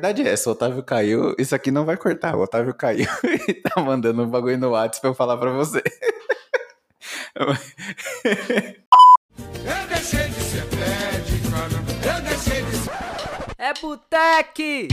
verdade é essa, o Otávio caiu, isso aqui não vai cortar, o Otávio caiu e tá mandando um bagulho no WhatsApp pra eu falar pra você. Eu deixei de ser pede, eu deixei de ser... É Boteque!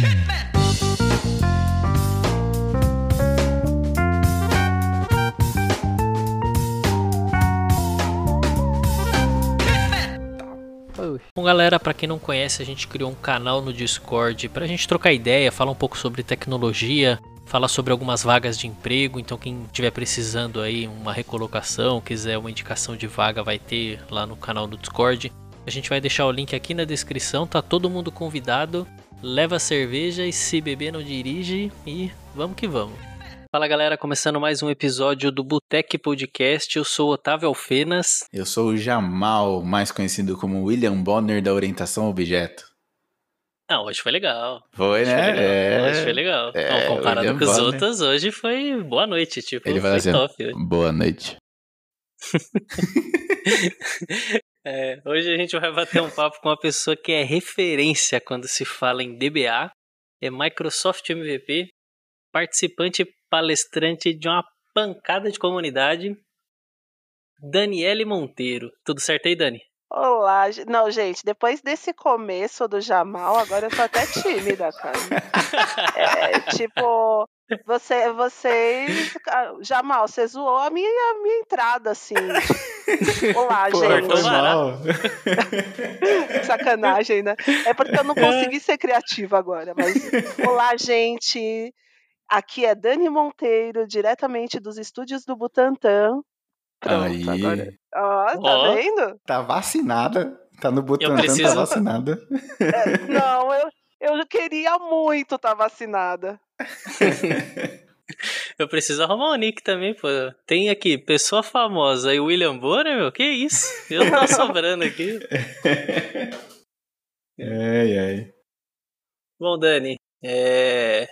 Bom, galera, para quem não conhece, a gente criou um canal no Discord pra gente trocar ideia, falar um pouco sobre tecnologia, falar sobre algumas vagas de emprego. Então, quem estiver precisando aí uma recolocação, quiser uma indicação de vaga, vai ter lá no canal do Discord. A gente vai deixar o link aqui na descrição, tá todo mundo convidado. Leva cerveja e se beber não dirige e vamos que vamos. Fala galera, começando mais um episódio do Botec Podcast. Eu sou Otávio Alfenas. Eu sou o Jamal, mais conhecido como William Bonner da Orientação Objeto. Ah, hoje foi legal. Foi, hoje né? Foi é... Hoje foi legal. É, Não, comparado William com os Bonner. outros, hoje foi boa noite. Tipo, Ele foi vai assim, top. hoje. boa noite. É, hoje a gente vai bater um papo com uma pessoa que é referência quando se fala em DBA, é Microsoft MVP, participante palestrante de uma pancada de comunidade, Daniele Monteiro. Tudo certo aí, Dani? Olá, não, gente, depois desse começo do Jamal, agora eu tô até tímida, cara. É, tipo, você, vocês. ah, Jamal, você zoou a minha, a minha entrada, assim. tipo, Olá, Pô, gente. mal. Sacanagem, né? É porque eu não consegui ser criativa agora, mas. Olá, gente. Aqui é Dani Monteiro, diretamente dos estúdios do Butantan. Pronto, Aí, agora. Ó, tá Ó. vendo? tá vacinada. Tá no Butantan, preciso- tá vacinada. É, não, eu, eu queria muito estar vacinada. Eu preciso arrumar o nick também, pô. Tem aqui, pessoa famosa e William Bonner, meu? Que isso? Eu tô sobrando aqui. ai, ai. Bom, Dani, é...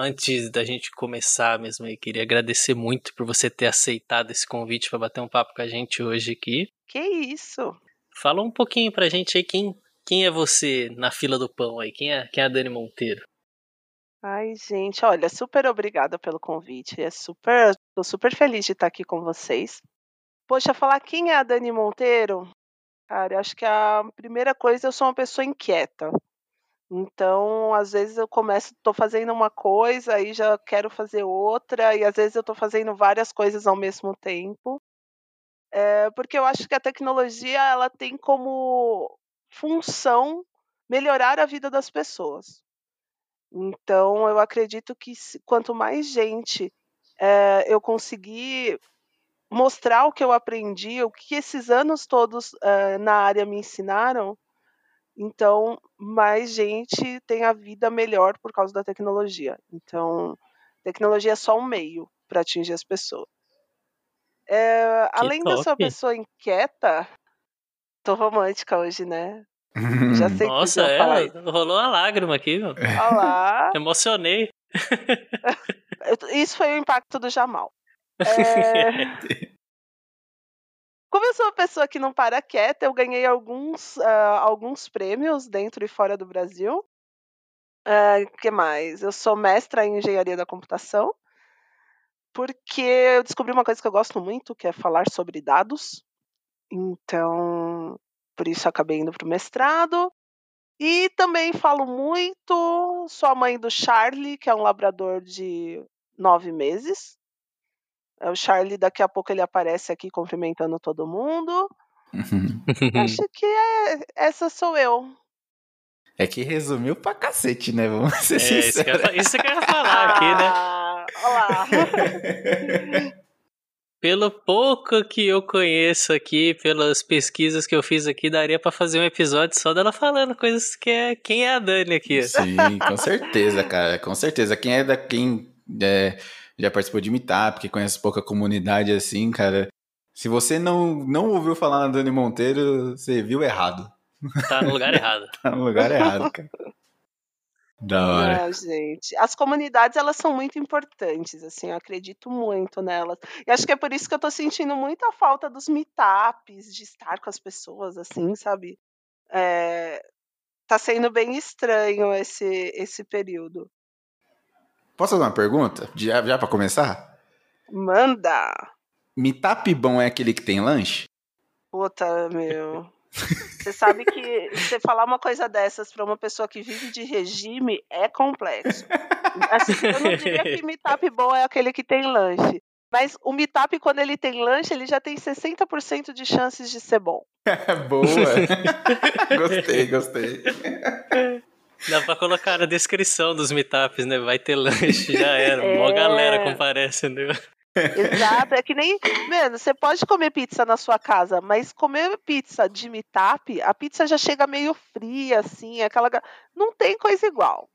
antes da gente começar mesmo aí, queria agradecer muito por você ter aceitado esse convite para bater um papo com a gente hoje aqui. Que isso? Fala um pouquinho pra gente aí quem, quem é você na fila do pão aí, quem é, quem é a Dani Monteiro? Ai, gente, olha, super obrigada pelo convite. É super, tô super feliz de estar aqui com vocês. Poxa, falar quem é a Dani Monteiro? Cara, eu acho que a primeira coisa, eu sou uma pessoa inquieta. Então, às vezes eu começo, tô fazendo uma coisa, aí já quero fazer outra, e às vezes eu tô fazendo várias coisas ao mesmo tempo. É, porque eu acho que a tecnologia, ela tem como função melhorar a vida das pessoas. Então, eu acredito que quanto mais gente eh, eu conseguir mostrar o que eu aprendi, o que esses anos todos eh, na área me ensinaram, então mais gente tem a vida melhor por causa da tecnologia. Então, tecnologia é só um meio para atingir as pessoas. Eh, além de eu ser uma pessoa inquieta, tô romântica hoje, né? Já sei que Nossa, falar é, isso. rolou uma lágrima aqui, meu. Olá. Emocionei. Isso foi o impacto do Jamal. É, Como eu sou uma pessoa que não para quieta, eu ganhei alguns, ah, alguns prêmios dentro e fora do Brasil. O que mais? Eu sou mestra em engenharia da computação, porque eu descobri uma coisa que eu gosto muito, que é falar sobre dados. Então, por isso acabei indo para o mestrado. E também falo muito, sou a mãe do Charlie, que é um labrador de nove meses. É, O Charlie, daqui a pouco, ele aparece aqui cumprimentando todo mundo. Acho que é, essa sou eu. É que resumiu pra cacete, né? Vamos ser É, isso que, eu, sinceros. isso que eu ia falar aqui, né? Ah, olá. Pelo pouco que eu conheço aqui, pelas pesquisas que eu fiz aqui, daria pra fazer um episódio só dela falando coisas que é quem é a Dani aqui. Sim, com certeza, cara. Com certeza. Quem é da quem é, já participou de Meetup, que conhece pouca comunidade assim, cara. Se você não, não ouviu falar na Dani Monteiro, você viu errado. Tá no lugar errado. Tá no lugar errado, cara. Da hora. Não, gente. As comunidades, elas são muito importantes, assim, eu acredito muito nelas. E acho que é por isso que eu tô sentindo muita falta dos meetups, de estar com as pessoas, assim, sabe? É, tá sendo bem estranho esse, esse período. Posso fazer uma pergunta? Já, já pra começar? Manda! Meetup bom é aquele que tem lanche? Puta, meu. Você sabe que você falar uma coisa dessas pra uma pessoa que vive de regime é complexo. Assim, eu não diria que meetup bom é aquele que tem lanche. Mas o meetup, quando ele tem lanche, ele já tem 60% de chances de ser bom. Boa! gostei, gostei. Dá pra colocar na descrição dos meetups, né? Vai ter lanche, já era. É. Mó galera comparece, né? Exato, é que nem. Mano, você pode comer pizza na sua casa, mas comer pizza de meetup, a pizza já chega meio fria, assim, aquela. Não tem coisa igual.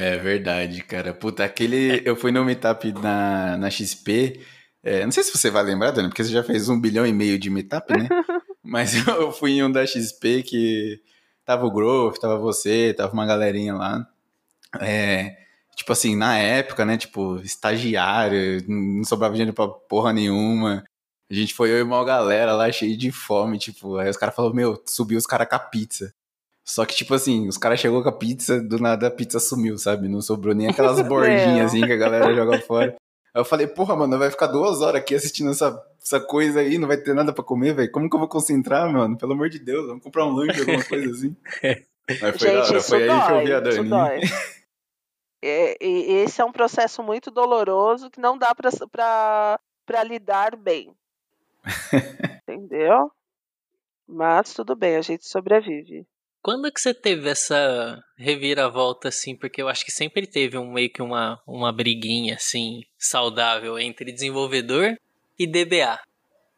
É verdade, cara. Puta, aquele. Eu fui no meetup na, na XP. é, não sei se você vai lembrar, Dani, porque você já fez um bilhão e meio de meetup, né? Mas eu fui em um da XP que tava o Growth, tava você, tava uma galerinha lá. É, tipo assim, na época, né? Tipo, estagiário, não sobrava dinheiro pra porra nenhuma. A gente foi eu e uma galera lá cheio de fome, tipo, aí os caras falaram, meu, subiu os caras com a pizza. Só que, tipo assim, os caras chegou com a pizza, do nada a pizza sumiu, sabe? Não sobrou nem aquelas bordinhas assim que a galera joga fora. Aí eu falei, porra, mano, vai ficar duas horas aqui assistindo essa, essa coisa aí, não vai ter nada pra comer, velho. Como que eu vou concentrar, mano? Pelo amor de Deus, vamos comprar um lanche, alguma coisa assim. Mas foi da Gente, hora, isso foi aí que eu vi a dói, isso Dani. dói. É, e esse é um processo muito doloroso que não dá pra, pra, pra lidar bem. Entendeu? Mas tudo bem, a gente sobrevive. Quando que você teve essa reviravolta, assim? Porque eu acho que sempre teve um meio que uma, uma briguinha, assim, saudável entre desenvolvedor e DBA.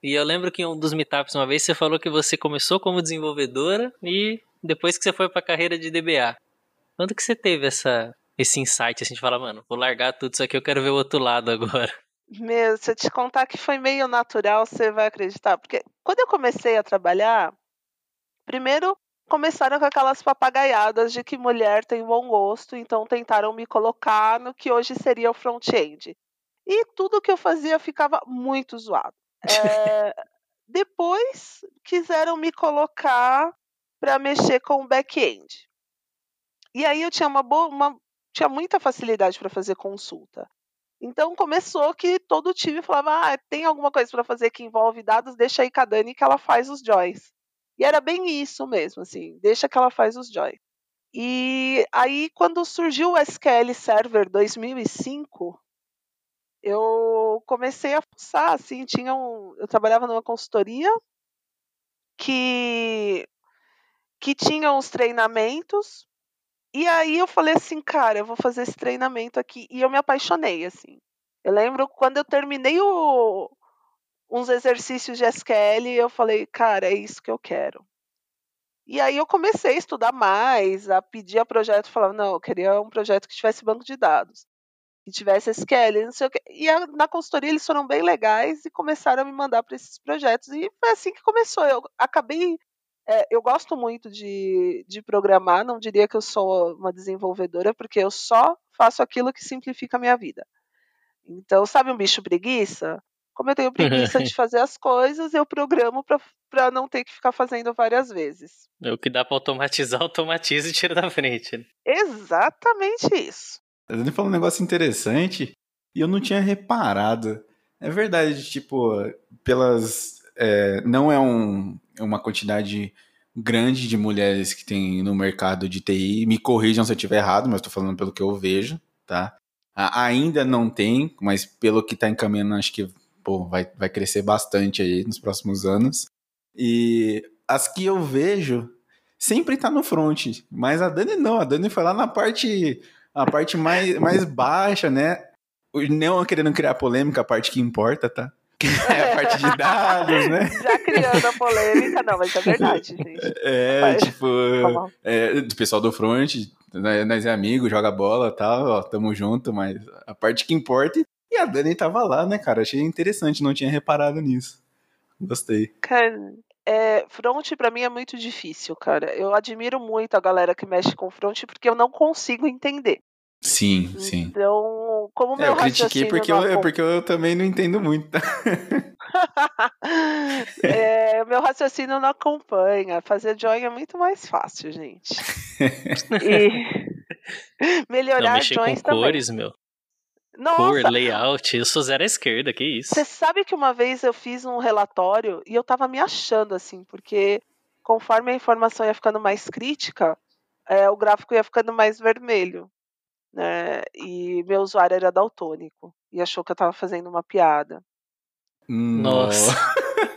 E eu lembro que em um dos meetups uma vez você falou que você começou como desenvolvedora e depois que você foi pra carreira de DBA. Quando que você teve essa, esse insight, assim, de falar, mano, vou largar tudo isso aqui, eu quero ver o outro lado agora. Meu, se eu te contar que foi meio natural, você vai acreditar. Porque quando eu comecei a trabalhar, primeiro começaram com aquelas papagaiadas de que mulher tem bom gosto, então tentaram me colocar no que hoje seria o front-end. E tudo que eu fazia ficava muito zoado. É, depois quiseram me colocar para mexer com o back-end. E aí eu tinha uma boa, uma, tinha muita facilidade para fazer consulta. Então começou que todo time falava: ah, tem alguma coisa para fazer que envolve dados, deixa aí com a Dani que ela faz os joins. E era bem isso mesmo, assim, deixa que ela faz os joins. E aí, quando surgiu o SQL Server 2005, eu comecei a fuçar, assim, tinha um, eu trabalhava numa consultoria que que tinha uns treinamentos e aí eu falei assim, cara, eu vou fazer esse treinamento aqui e eu me apaixonei, assim. Eu lembro quando eu terminei o, uns exercícios de SQL, eu falei, cara, é isso que eu quero. E aí eu comecei a estudar mais, a pedir a projeto, falava, não, eu queria um projeto que tivesse banco de dados, que tivesse SQL, não sei o quê. E a, na consultoria eles foram bem legais e começaram a me mandar para esses projetos. E foi assim que começou. Eu acabei. é, eu gosto muito de, de programar, não diria que eu sou uma desenvolvedora, porque eu só faço aquilo que simplifica a minha vida. Então, sabe um bicho preguiça? Como eu tenho preguiça de fazer as coisas, eu programo para não ter que ficar fazendo várias vezes. É o que dá pra automatizar, automatiza e tira da frente. né? Exatamente isso. A Dani falou um negócio interessante e eu não tinha reparado. É verdade, tipo, pelas. é, não é um, uma quantidade grande de mulheres que tem no mercado de TI. Me corrijam se eu estiver errado, mas estou falando pelo que eu vejo, tá? Ainda não tem, mas pelo que está encaminhando, acho que pô, vai, vai crescer bastante aí nos próximos anos. E as que eu vejo sempre tá no front, mas a Dani não, a Dani foi lá na parte a parte mais, mais baixa, né? Não querendo criar polêmica, a parte que importa, tá? É a parte de dados, né? Já criando a polêmica, não, mas é verdade, gente. É, tipo, Tá é, do pessoal do front, né, nós é amigo, joga bola e tal, ó, tamo junto, mas a parte que importa. E a Dani tava lá, né, cara? Achei interessante, não tinha reparado nisso. Gostei. Cara, é, front pra mim é muito difícil, cara. Eu admiro muito a galera que mexe com front porque eu não consigo entender. Sim, sim. Então, como É, meu eu critiquei raciocínio porque não eu, é acom- porque eu também não entendo muito. tá? É, meu raciocínio não acompanha. Fazer join é muito mais fácil, gente. E Não, melhorar mexer com joins também. cores, meu. Nossa, layout. Eu sou zero à esquerda, que isso. você sabe que uma vez eu fiz um relatório e eu tava me achando assim, porque conforme a informação ia ficando mais crítica, é, o gráfico ia ficando mais vermelho. Né? E meu usuário era daltônico e achou que eu tava fazendo uma piada. Nossa.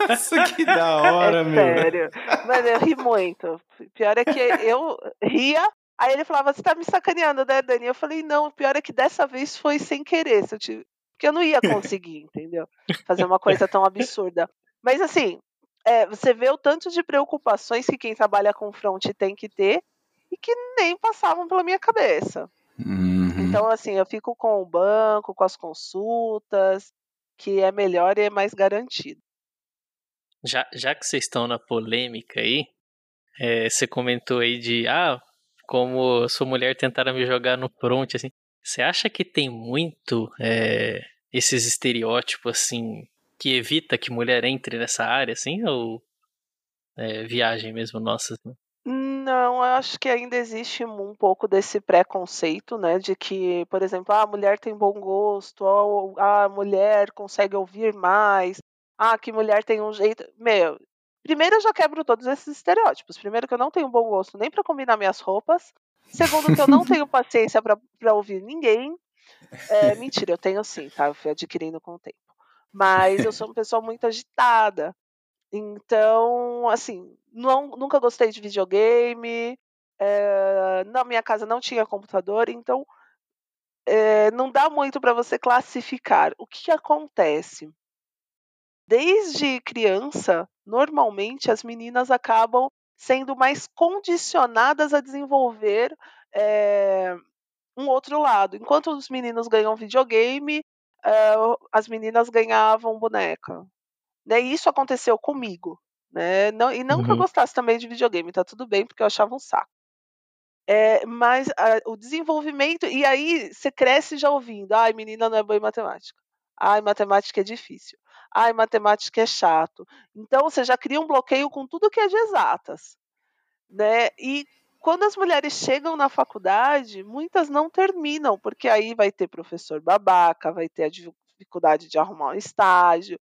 Nossa, que da hora, é meu. sério. Mas eu ri muito. Pior é que eu ria, aí ele falava, você tá me sacaneando, né, Dani? Eu falei, não, o pior é que dessa vez foi sem querer. Se eu tive... Porque eu não ia conseguir, entendeu? Fazer uma coisa tão absurda. Mas assim, é, você vê o tanto de preocupações que quem trabalha com front tem que ter e que nem passavam pela minha cabeça. Uhum. Então, assim, eu fico com o banco, com as consultas, que é melhor e é mais garantido. Já, já que vocês estão na polêmica aí, é, você comentou aí de, ah, como sou mulher, tentaram me jogar no front, assim. Você acha que tem muito é, esses estereótipos, assim, que evita que mulher entre nessa área, assim, ou é, viagem mesmo nossa? assim? Não, eu acho que ainda existe um pouco desse preconceito, né, de que, por exemplo, ah, a mulher tem bom gosto, ou ah, a mulher consegue ouvir mais, ah, que mulher tem um jeito. Meu, primeiro eu já quebro todos esses estereótipos. Primeiro que eu não tenho bom gosto nem para combinar minhas roupas. Segundo que eu não tenho paciência para ouvir ninguém. É, mentira, eu tenho sim, tá? Eu fui adquirindo com o tempo. Mas eu sou uma pessoa muito agitada. Então, assim, não, nunca gostei de videogame. eh, na minha casa não tinha computador, então eh, não dá muito para você classificar. O que acontece? Desde criança, normalmente as meninas acabam sendo mais condicionadas a desenvolver eh, um outro lado. Enquanto os meninos ganham videogame, eh, as meninas ganhavam boneca. Né? E isso aconteceu comigo. Né? Não, e não que eu Uhum. gostasse também de videogame, tá tudo bem, porque eu achava um saco. É, mas ah, o desenvolvimento. E aí você cresce já ouvindo: ai, menina não é boa em matemática. Ai, matemática é difícil. Ai, matemática é chato. Então você já cria um bloqueio com tudo que é de exatas. Né? E quando as mulheres chegam na faculdade, muitas não terminam, porque aí vai ter professor babaca, vai ter a dificuldade de arrumar um estágio,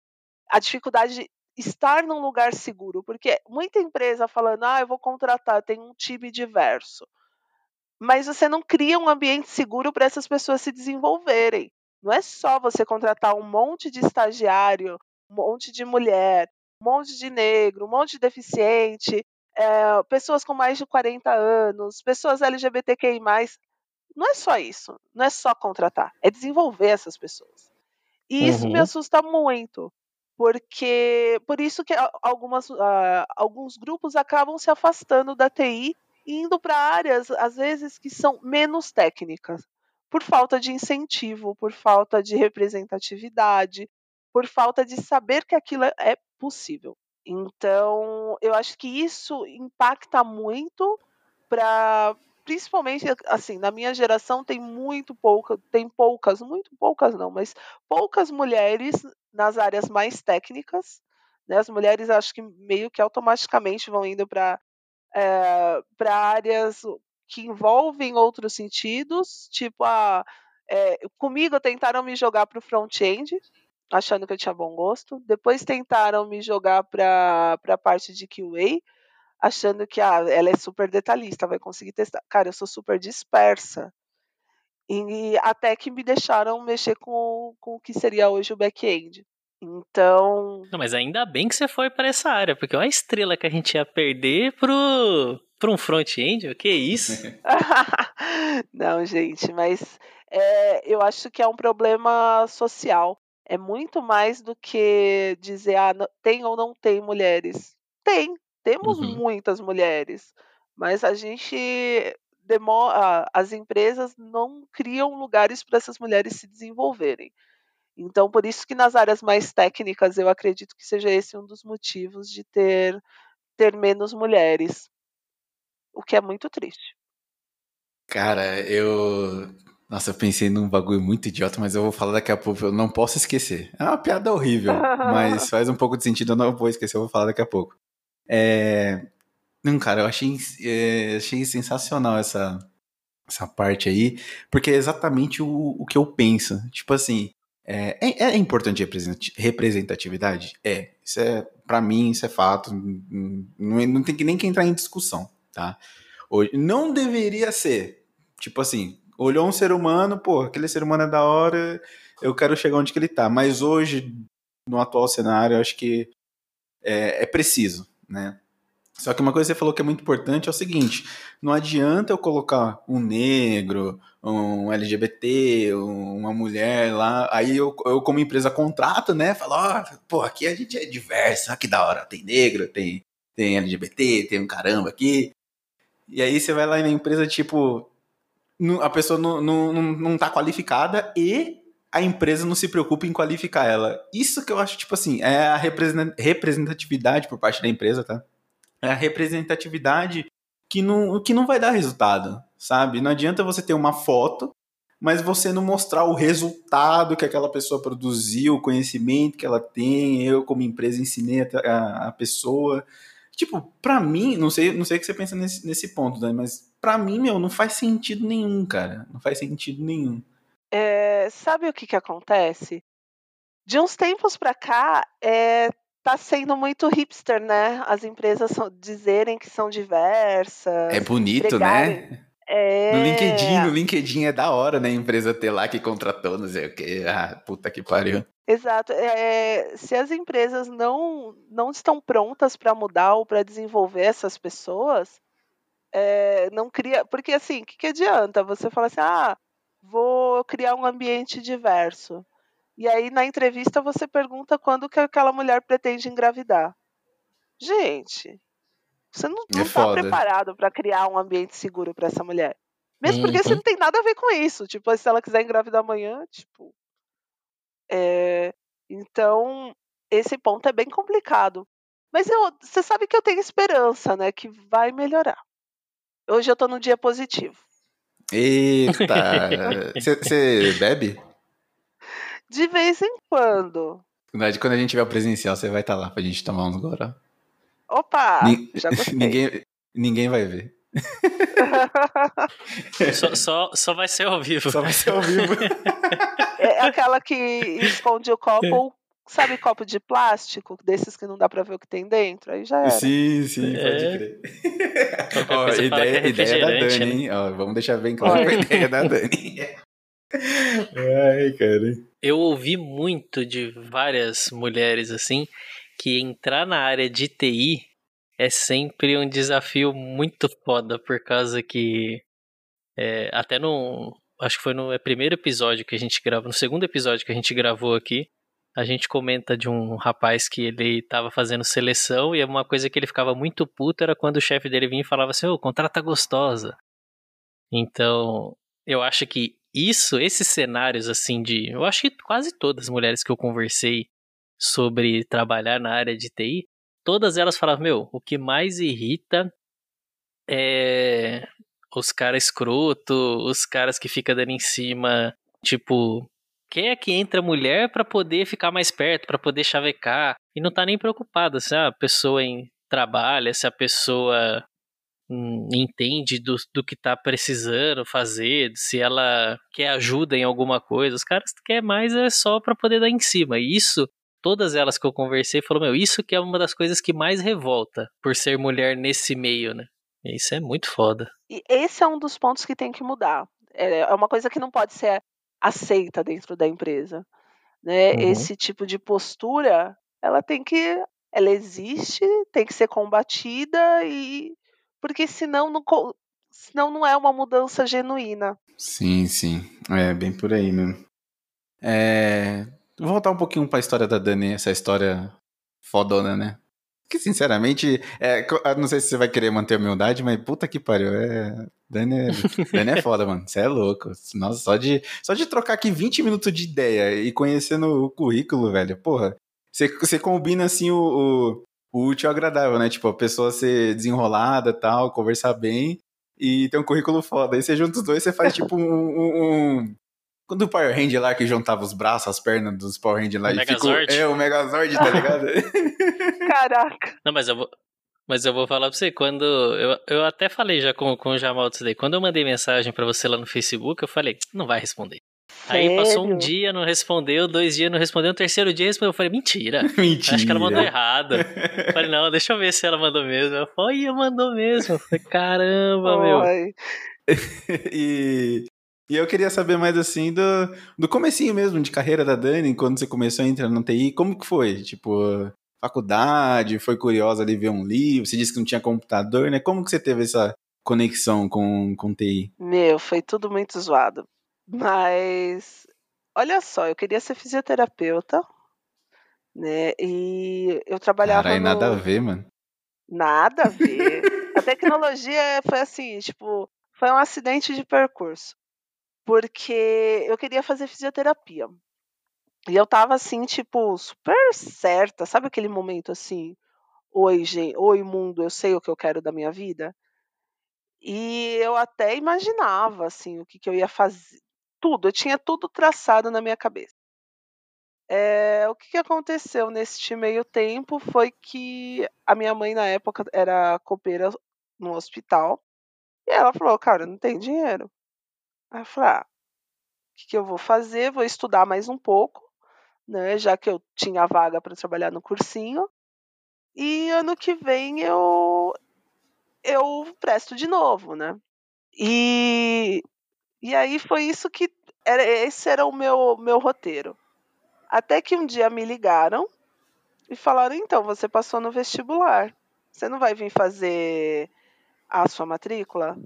a dificuldade de estar num lugar seguro, porque muita empresa falando, ah, eu vou contratar, tem um time diverso. Mas você não cria um ambiente seguro para essas pessoas se desenvolverem. Não é só você contratar um monte de estagiário, um monte de mulher, um monte de negro, um monte de deficiente, eh, pessoas com mais de 40 anos, pessoas LGBTQI. Não é só isso. Não é só contratar, é desenvolver essas pessoas. E isso me Uhum. assusta muito, porque por isso que algumas, ah, alguns grupos acabam se afastando da TI e indo para áreas, às vezes, que são menos técnicas, por falta de incentivo, por falta de representatividade, por falta de saber que aquilo é- é possível. Então, eu acho que isso impacta muito para principalmente assim, na minha geração tem muito pouca, tem poucas, muito poucas não, mas poucas mulheres nas áreas mais técnicas, né? As mulheres acho que meio que automaticamente vão indo para para áreas que envolvem outros sentidos, tipo a comigo tentaram me jogar para o front-end, achando que eu tinha bom gosto. Depois tentaram me jogar para a parte de QA, achando que ah, ela é super detalhista, vai conseguir testar. Cara, eu sou super dispersa. E até que me deixaram mexer com, com o que seria hoje o back-end. Então, Não, mas ainda bem que você foi para essa área, porque olha a estrela que a gente ia perder pro, pro um front-end, que isso? não, gente, mas é, eu acho que é um problema social. É muito mais do que dizer, ah, não- tem ou não tem mulheres. Tem, temos Uhum. muitas mulheres, mas a gente demora, as empresas não criam lugares para essas mulheres se desenvolverem. Então, por isso que nas áreas mais técnicas, eu acredito que seja esse um dos motivos de ter, ter menos mulheres. O que é muito triste. Cara, eu. Nossa, eu pensei num bagulho muito idiota, mas eu vou falar daqui a pouco. Eu não posso esquecer. É uma piada horrível, mas faz um pouco de sentido. Eu não vou esquecer, eu vou falar daqui a pouco. É... Não, cara, eu achei, é, achei sensacional essa, essa parte aí, porque é exatamente o, o que eu penso. Tipo assim, é, é, é importante representatividade? É. Isso é, para mim, isso é fato. Não, não tem que nem que entrar em discussão, tá? Hoje, não deveria ser. Tipo assim, olhou um ser humano, pô, aquele ser humano é da hora, eu quero chegar onde que ele tá. Mas hoje, no atual cenário, eu acho que é, é preciso, né? Só que uma coisa que você falou que é muito importante é o seguinte: não adianta eu colocar um negro, um LGBT, uma mulher lá, aí eu, eu como empresa contrato, né? Falo, ó, oh, pô, aqui a gente é diverso, que da hora, tem negro, tem, tem LGBT, tem um caramba aqui. E aí você vai lá na empresa, tipo, a pessoa não, não, não, não tá qualificada e a empresa não se preocupa em qualificar ela. Isso que eu acho, tipo assim, é a representatividade por parte da empresa, tá? É a representatividade que não, que não vai dar resultado, sabe? Não adianta você ter uma foto, mas você não mostrar o resultado que aquela pessoa produziu, o conhecimento que ela tem, eu como empresa ensinei a, a, a pessoa. Tipo, pra mim, não sei, não sei o que você pensa nesse, nesse ponto, Dani, mas pra mim, meu, não faz sentido nenhum, cara. Não faz sentido nenhum. É, sabe o que que acontece? De uns tempos pra cá, é, tá sendo muito hipster, né? As empresas são, dizerem que são diversas. É bonito, né? É... No LinkedIn, no LinkedIn é da hora, né? A empresa ter lá que contratou, não sei o quê. Ah, puta que pariu. Exato. É, se as empresas não, não estão prontas para mudar ou para desenvolver essas pessoas, é, não cria. Porque assim, o que, que adianta? Você fala assim, ah, vou criar um ambiente diverso. E aí, na entrevista, você pergunta quando que aquela mulher pretende engravidar. Gente, você não, está é preparado para criar um ambiente seguro para essa mulher. Mesmo porque você uhum. não tem nada a ver com isso. Tipo, se ela quiser engravidar amanhã, tipo. É... Então, esse ponto é bem complicado. Mas eu, você sabe que eu tenho esperança, né? Que vai melhorar. Hoje eu tô num dia positivo. Eita! Você bebe? De vez em quando. Quando a gente tiver o presencial, você vai estar tá lá pra gente tomar uns goró. Opa! Ni já gostei. ninguém, ninguém vai ver. só, só, só vai ser ao vivo. Só vai ser ao vivo. É aquela que esconde o copo, sabe copo de plástico, desses que não dá pra ver o que tem dentro? Aí já era. Sim, sim, é. pode crer. Ó, ideia, é ideia da Dani, né? hein? Ó, vamos deixar bem claro que a ideia é da Dani. Ai, cara. Eu ouvi muito de várias mulheres assim que entrar na área de TI é sempre um desafio muito foda, por causa que é, até no. Acho que foi no primeiro episódio que a gente gravou, no segundo episódio que a gente gravou aqui, a gente comenta de um rapaz que ele estava fazendo seleção e uma coisa que ele ficava muito puto era quando o chefe dele vinha e falava assim: Ô, oh, contrata gostosa. Então, eu acho que isso, esses cenários assim de. Eu acho que quase todas as mulheres que eu conversei sobre trabalhar na área de TI, todas elas falavam: Meu, o que mais irrita é os caras escroto, os caras que ficam dando em cima, tipo, quer que entra mulher para poder ficar mais perto, para poder chavecar, e não tá nem preocupado se a pessoa em trabalha, se a pessoa entende do, do que tá precisando fazer, se ela quer ajuda em alguma coisa. Os caras querem mais é só para poder dar em cima. E isso, todas elas que eu conversei falaram, meu, isso que é uma das coisas que mais revolta por ser mulher nesse meio, né? E isso é muito foda. E esse é um dos pontos que tem que mudar. É, é uma coisa que não pode ser aceita dentro da empresa. Né? Uhum. Esse tipo de postura, ela tem que. Ela existe, tem que ser combatida e porque senão não, senão não é uma mudança genuína. Sim, sim. É bem por aí mesmo. É... Vou voltar um pouquinho para a história da Dani, essa história fodona, né? Que sinceramente, é, não sei se você vai querer manter a humildade, mas puta que pariu. É, Dani, é, Dani é foda, mano. Você é louco. Nossa, só de, só de trocar aqui 20 minutos de ideia e conhecendo o currículo, velho, porra. Você, combina assim o, o útil e agradável, né? Tipo, a pessoa ser desenrolada tal, conversar bem e tem um currículo foda. Aí você junta os dois, você faz tipo um. um- um- Quando o Power Ranger lá que juntava os braços, as pernas dos Power Ranger lá O e ficou. Megazord? É, o Megazord, tá ligado? Caraca. Não, mas eu vou. Mas eu vou falar pra você, quando. Eu, eu até falei já com, com o Jamal disso daí. Quando eu mandei mensagem pra você lá no Facebook, eu falei, não vai responder. Aí passou um dia, não respondeu, dois dias não respondeu, no terceiro dia respondeu. Eu falei, mentira. Mentira. Acho que ela mandou errado. Eu falei, não, deixa eu ver se ela mandou mesmo. Ela falou, olha, mandou mesmo. Eu falei, caramba, meu. E, e eu queria saber mais assim do, do comecinho mesmo de carreira da Dani, quando você começou a entrar no TI, como que foi? Tipo, faculdade, foi curiosa ali ver um livro, você disse que não tinha computador, né? Como que você teve essa conexão com, com TI? Meu, foi tudo muito zoado. Mas olha só, eu queria ser fisioterapeuta, né? E eu trabalhava Caralho, no... nada a ver, mano. Nada a ver. A tecnologia foi assim, tipo, foi um acidente de percurso. Porque eu queria fazer fisioterapia. E eu tava assim, tipo, super certa. Sabe aquele momento assim? Oi, gente, oi, mundo, eu sei o que eu quero da minha vida. E eu até imaginava assim o que, que eu ia fazer. Tudo, eu tinha tudo traçado na minha cabeça. É, o que, que aconteceu neste meio tempo foi que a minha mãe, na época, era copeira no hospital. E ela falou, cara, não tem dinheiro. Aí eu falei, ah, o que, que eu vou fazer? Vou estudar mais um pouco, né? Já que eu tinha vaga para trabalhar no cursinho. E ano que vem eu, eu presto de novo, né? E, e aí foi isso que. Era, esse era o meu, meu roteiro. Até que um dia me ligaram e falaram: então, você passou no vestibular. Você não vai vir fazer a sua matrícula?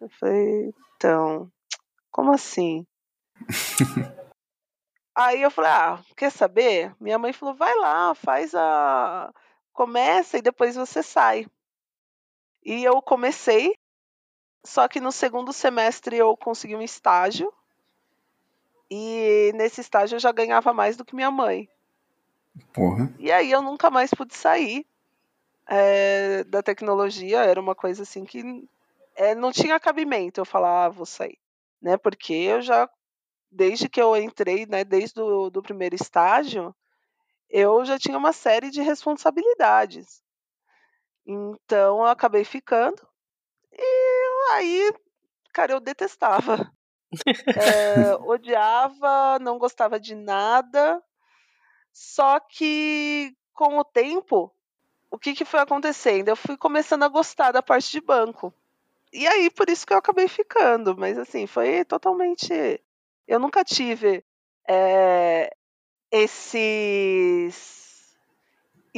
Eu falei: então, como assim? Aí eu falei: ah, quer saber? Minha mãe falou: vai lá, faz a. Começa e depois você sai. E eu comecei, só que no segundo semestre eu consegui um estágio. E nesse estágio eu já ganhava mais do que minha mãe. Porra. E aí eu nunca mais pude sair eh, da tecnologia. Era uma coisa assim que eh, não tinha cabimento eu falar, ah, vou sair. Né? Porque eu já, desde que eu entrei, né, desde o do primeiro estágio, eu já tinha uma série de responsabilidades. Então eu acabei ficando. E aí, cara, eu detestava. Eh, odiava, não gostava de nada. Só que com o tempo, o que, que foi acontecendo? Eu fui começando a gostar da parte de banco. E aí, por isso que eu acabei ficando. Mas assim, foi totalmente. Eu nunca tive eh, esses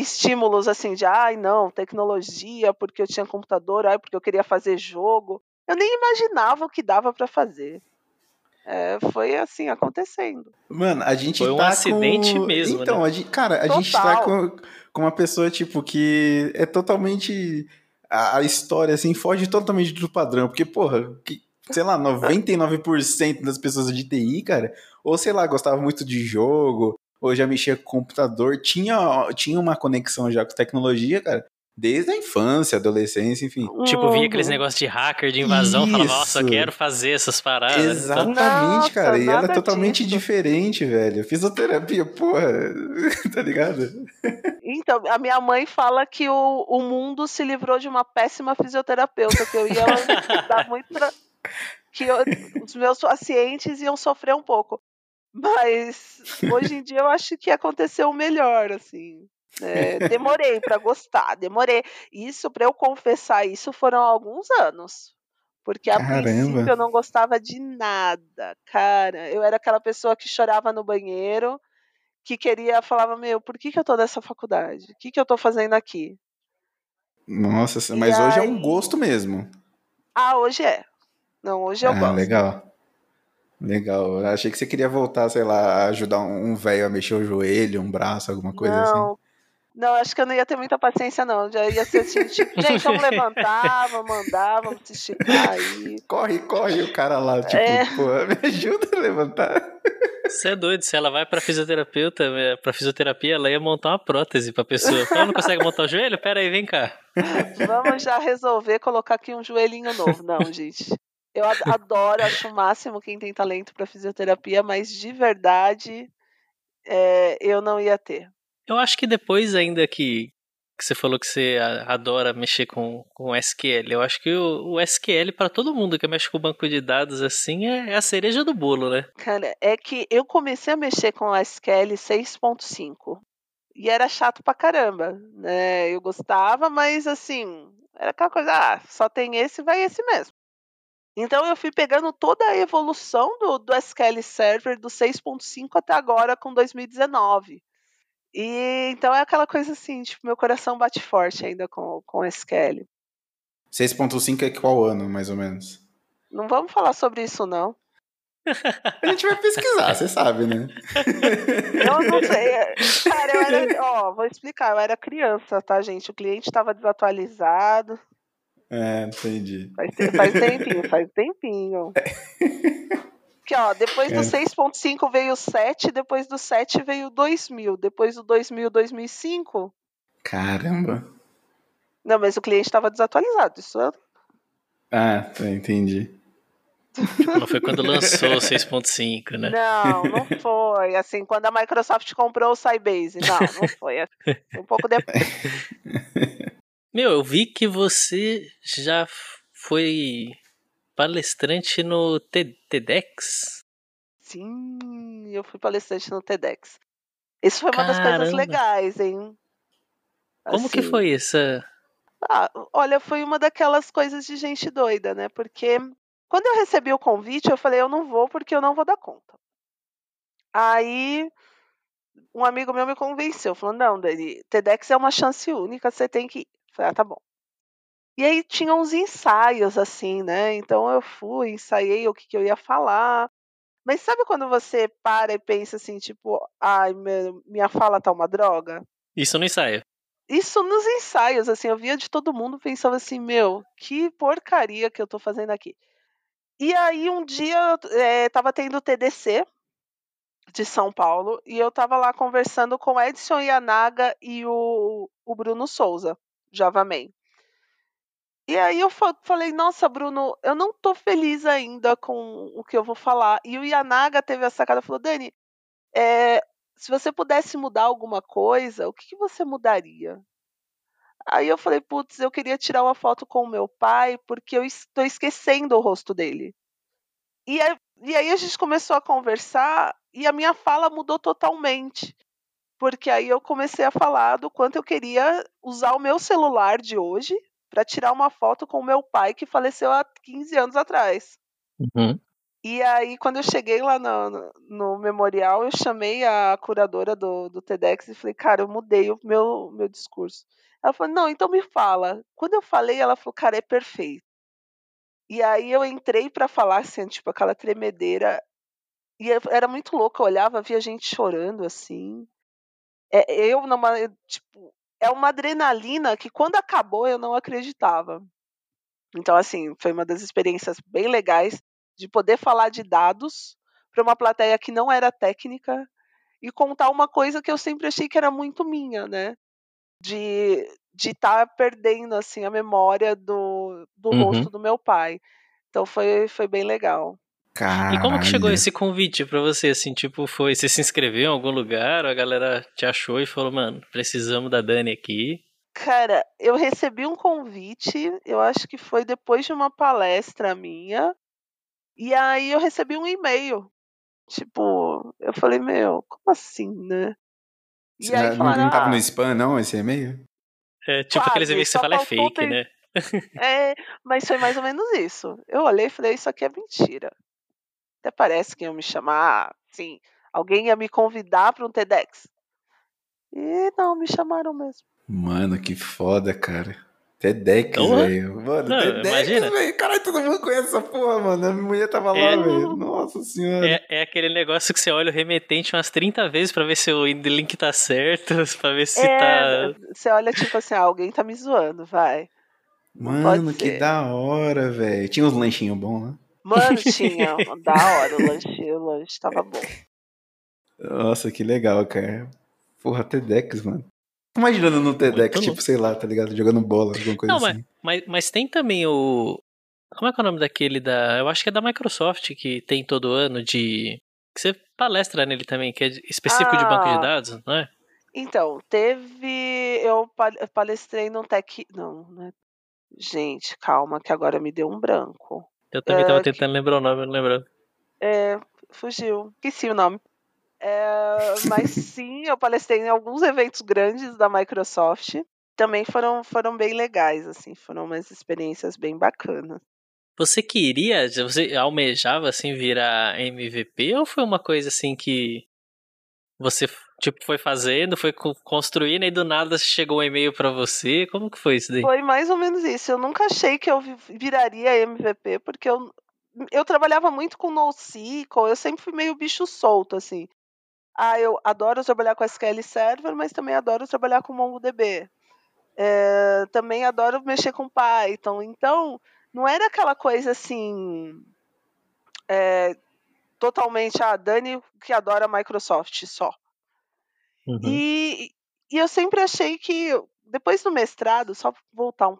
estímulos assim de ai não, tecnologia, porque eu tinha computador, ai, porque eu queria fazer jogo. Eu nem imaginava o que dava para fazer. É, foi assim, acontecendo. Mano, a gente Foi um tá acidente com... mesmo, Então, né? a gente, cara, a gente tá Total. com, com uma pessoa, tipo, que é totalmente... A, a história, assim, foge totalmente do padrão. Porque, porra, que, sei lá, 99% das pessoas de TI, cara, ou sei lá, gostava muito de jogo, ou já mexia com computador, tinha, tinha uma conexão já com tecnologia, cara, desde a infância, adolescência, enfim. Tipo, via Uhum. aqueles negócios de hacker, de invasão, falava, nossa, eu Isso. quero fazer essas paradas. Exatamente, Nossa, cara. E ela é nada totalmente disso. diferente, velho. Fisioterapia, porra. tá ligado? Então, a minha mãe fala que o, o mundo se livrou de uma péssima fisioterapeuta, que eu ia dar muito pra, que eu- os meus pacientes iam sofrer um pouco. Mas hoje em dia eu acho que aconteceu o melhor, assim. É, demorei para gostar, demorei. Isso, para eu confessar isso, foram alguns anos. Porque a Caramba. princípio eu não gostava de nada, cara. Eu era aquela pessoa que chorava no banheiro, que queria, falava, meu, por que, que eu tô nessa faculdade? O que, que eu tô fazendo aqui? Nossa, E mas hoje é um aí- gosto mesmo. Ah, hoje é. Não, hoje eu ah, gosto. legal. Legal. Eu achei que você queria voltar, sei lá, a ajudar um velho a mexer o joelho, um braço, alguma coisa assim. não, não, acho que eu não ia ter muita paciência, não. Já ia ser assim, tipo, gente, vamos levantar, vamos andar, vamos se esticar aí. Corre, corre, o cara lá, tipo, É. pô, me ajuda a levantar. Você é doido, se ela vai pra fisioterapeuta, é, pra fisioterapia, ela ia montar uma prótese pra pessoa. Ela não consegue montar o joelho? Pera aí, vem cá. Vamos já resolver colocar aqui um joelhinho novo. Não, gente. Eu ad- adoro, acho o máximo quem tem talento pra fisioterapia, mas de verdade é, eu não ia ter. Eu acho que depois ainda que, que você falou que você adora mexer com, com SQL, eu acho que o, o SQL pra todo mundo que mexe com banco de dados assim é, é a cereja do bolo, né? Cara, é que eu comecei a mexer com o SQL 6.5 e era chato pra caramba, né? Eu gostava, mas assim, era aquela coisa, ah, só tem esse, vai esse mesmo. Então eu fui pegando toda a evolução do, do SQL Server do 6.5 até agora com 2019. E então é aquela coisa assim, tipo, meu coração bate forte ainda com, com SQL. 6.5 é qual ano, mais ou menos? Não vamos falar sobre isso, não. A gente vai pesquisar, você sabe, né? Eu não sei. é, Cara, eu era. Ó, vou explicar. Eu era criança, tá, gente? O cliente estava desatualizado. É, entendi. Faz, te- faz tempinho, faz tempinho. Que, ó, depois do É. 6.5 veio o 7, depois do 7 veio o 2000, depois do 2000, 2005. Caramba. Não, mas o cliente estava desatualizado. Isso é- Ah, tá, entendi. Tipo, não foi quando lançou o 6.5, né? Não, não foi. Assim, quando a Microsoft comprou o Sybase. Não, não foi. Foi Um pouco depois. Meu, eu vi que você já foi palestrante no TEDx. Sim, eu fui palestrante no TEDx. Isso foi uma das coisas Caramba. legais, hein? Como que Assim, foi essa? Ah, olha, foi uma daquelas coisas de gente doida, né? Porque quando eu recebi o convite, eu falei, eu não vou porque eu não vou dar conta. Aí um amigo meu me convenceu, falou, não, Dani, TEDx é uma chance única, você tem que ir. Falei, ah, tá bom. E aí tinha uns ensaios, assim, né? Então eu fui, ensaiei o que, que eu ia falar. Mas sabe quando você para e pensa assim, tipo, ai, minha fala tá uma droga? Isso no ensaio. Isso nos ensaios, assim, eu via de todo mundo pensava assim, meu, que porcaria que eu tô fazendo aqui. E aí um dia eh, tava tendo o TDC de São Paulo e eu tava lá conversando com o Edson Yanaga e o, o Bruno Souza, JavaMan. E aí eu fa- falei, nossa, Bruno, eu não tô feliz ainda com o que eu vou falar. E o Yanaga teve essa cara, falou, Dani, eh, se você pudesse mudar alguma coisa, o que, que você mudaria? Aí eu falei, putz, eu queria tirar uma foto com o meu pai, porque eu estou esquecendo o rosto dele. E aí, e aí a gente começou a conversar e a minha fala mudou totalmente. Porque aí eu comecei a falar do quanto eu queria usar o meu celular de hoje para tirar uma foto com o meu pai que faleceu há 15 anos atrás. Uhum. E aí, quando eu cheguei lá no, no- memorial, eu chamei a curadora do, do TEDx e falei, cara, eu mudei o meu, meu discurso. Ela falou, não, então me fala. Quando eu falei, ela falou, cara, é perfeito. E aí eu entrei para falar, assim, tipo, aquela tremedeira. E era muito louco, eu olhava, via gente chorando, assim. É, eu, numa, eu, tipo, é uma adrenalina que quando acabou eu não acreditava. Então, assim, foi uma das experiências bem legais de poder falar de dados para uma plateia que não era técnica e contar uma coisa que eu sempre achei que era muito minha, né? De de estar perdendo assim a memória do, do Uhum. rosto do meu pai. Então foi, foi bem legal. Caralho. E como que chegou esse convite pra você, assim, tipo, foi, você se inscreveu em algum lugar, ou a galera te achou e falou, mano, precisamos da Dani aqui. Cara, eu recebi um convite, eu acho que foi depois de uma palestra minha, e aí eu recebi um e-mail. Tipo, eu falei, meu, como assim, né? E Você aí não, falaram, não tava "Ah, no spam, não, esse e-mail? É, tipo Quase, aqueles e-mails que você fala é fake, ter- né? É, mas foi mais ou menos isso. Eu olhei e falei, isso aqui é mentira. Até parece que iam me chamar, sim, alguém ia me convidar para um TEDx. E não, me chamaram mesmo. Mano, que foda, cara. TEDx, Porra. velho. Mano, Não, TEDx, imagina. velho. Caralho, todo mundo conhece essa porra, mano. A minha mulher tava lá, É. velho. Nossa senhora. É, é aquele negócio que você olha o remetente umas 30 vezes pra ver se o link tá certo, pra ver se É, tá. você olha tipo assim, ah, alguém tá me zoando, vai. Mano, que da hora, velho. Tinha uns lanchinhos bons, né? Mano, tinha, da hora, o lanche, o lanche tava bom. Nossa, que legal, cara. Porra, TEDx, mano. Imaginando no TEDx, Muito tipo, sei lá, tá ligado? Jogando bola, alguma coisa Não, mas, assim. mas, mas tem também o. Como é que é o nome daquele da. Eu acho que é da Microsoft que tem todo ano de. Que você palestra nele também, que é específico de banco Ah. de dados, não é? Então, teve. Eu pa- palestrei num tech. Não, né? Gente, calma, que agora me deu um branco. Eu também É, tava que- tentando lembrar o nome, não lembrava. É, fugiu. Esqueci o nome. É, mas sim, eu palestrei em alguns eventos grandes da Microsoft. Também foram, foram bem legais, assim, foram umas experiências bem bacanas. Você queria, você almejava assim virar MVP ou foi uma coisa assim que você tipo foi fazendo, foi co- construindo e do nada chegou um e-mail pra você? Como que foi isso daí? Foi mais ou menos isso. Eu nunca achei que eu vi- viraria MVP, porque eu, eu trabalhava muito com NoSQL, eu sempre fui meio bicho solto, assim. Ah, eu adoro trabalhar com SQL Server, mas também adoro trabalhar com MongoDB. É, também adoro mexer com Python. Então, não era aquela coisa assim. é, totalmente a Dani que adora Microsoft só. Uhum. E, e eu sempre achei que, depois do mestrado, só voltar um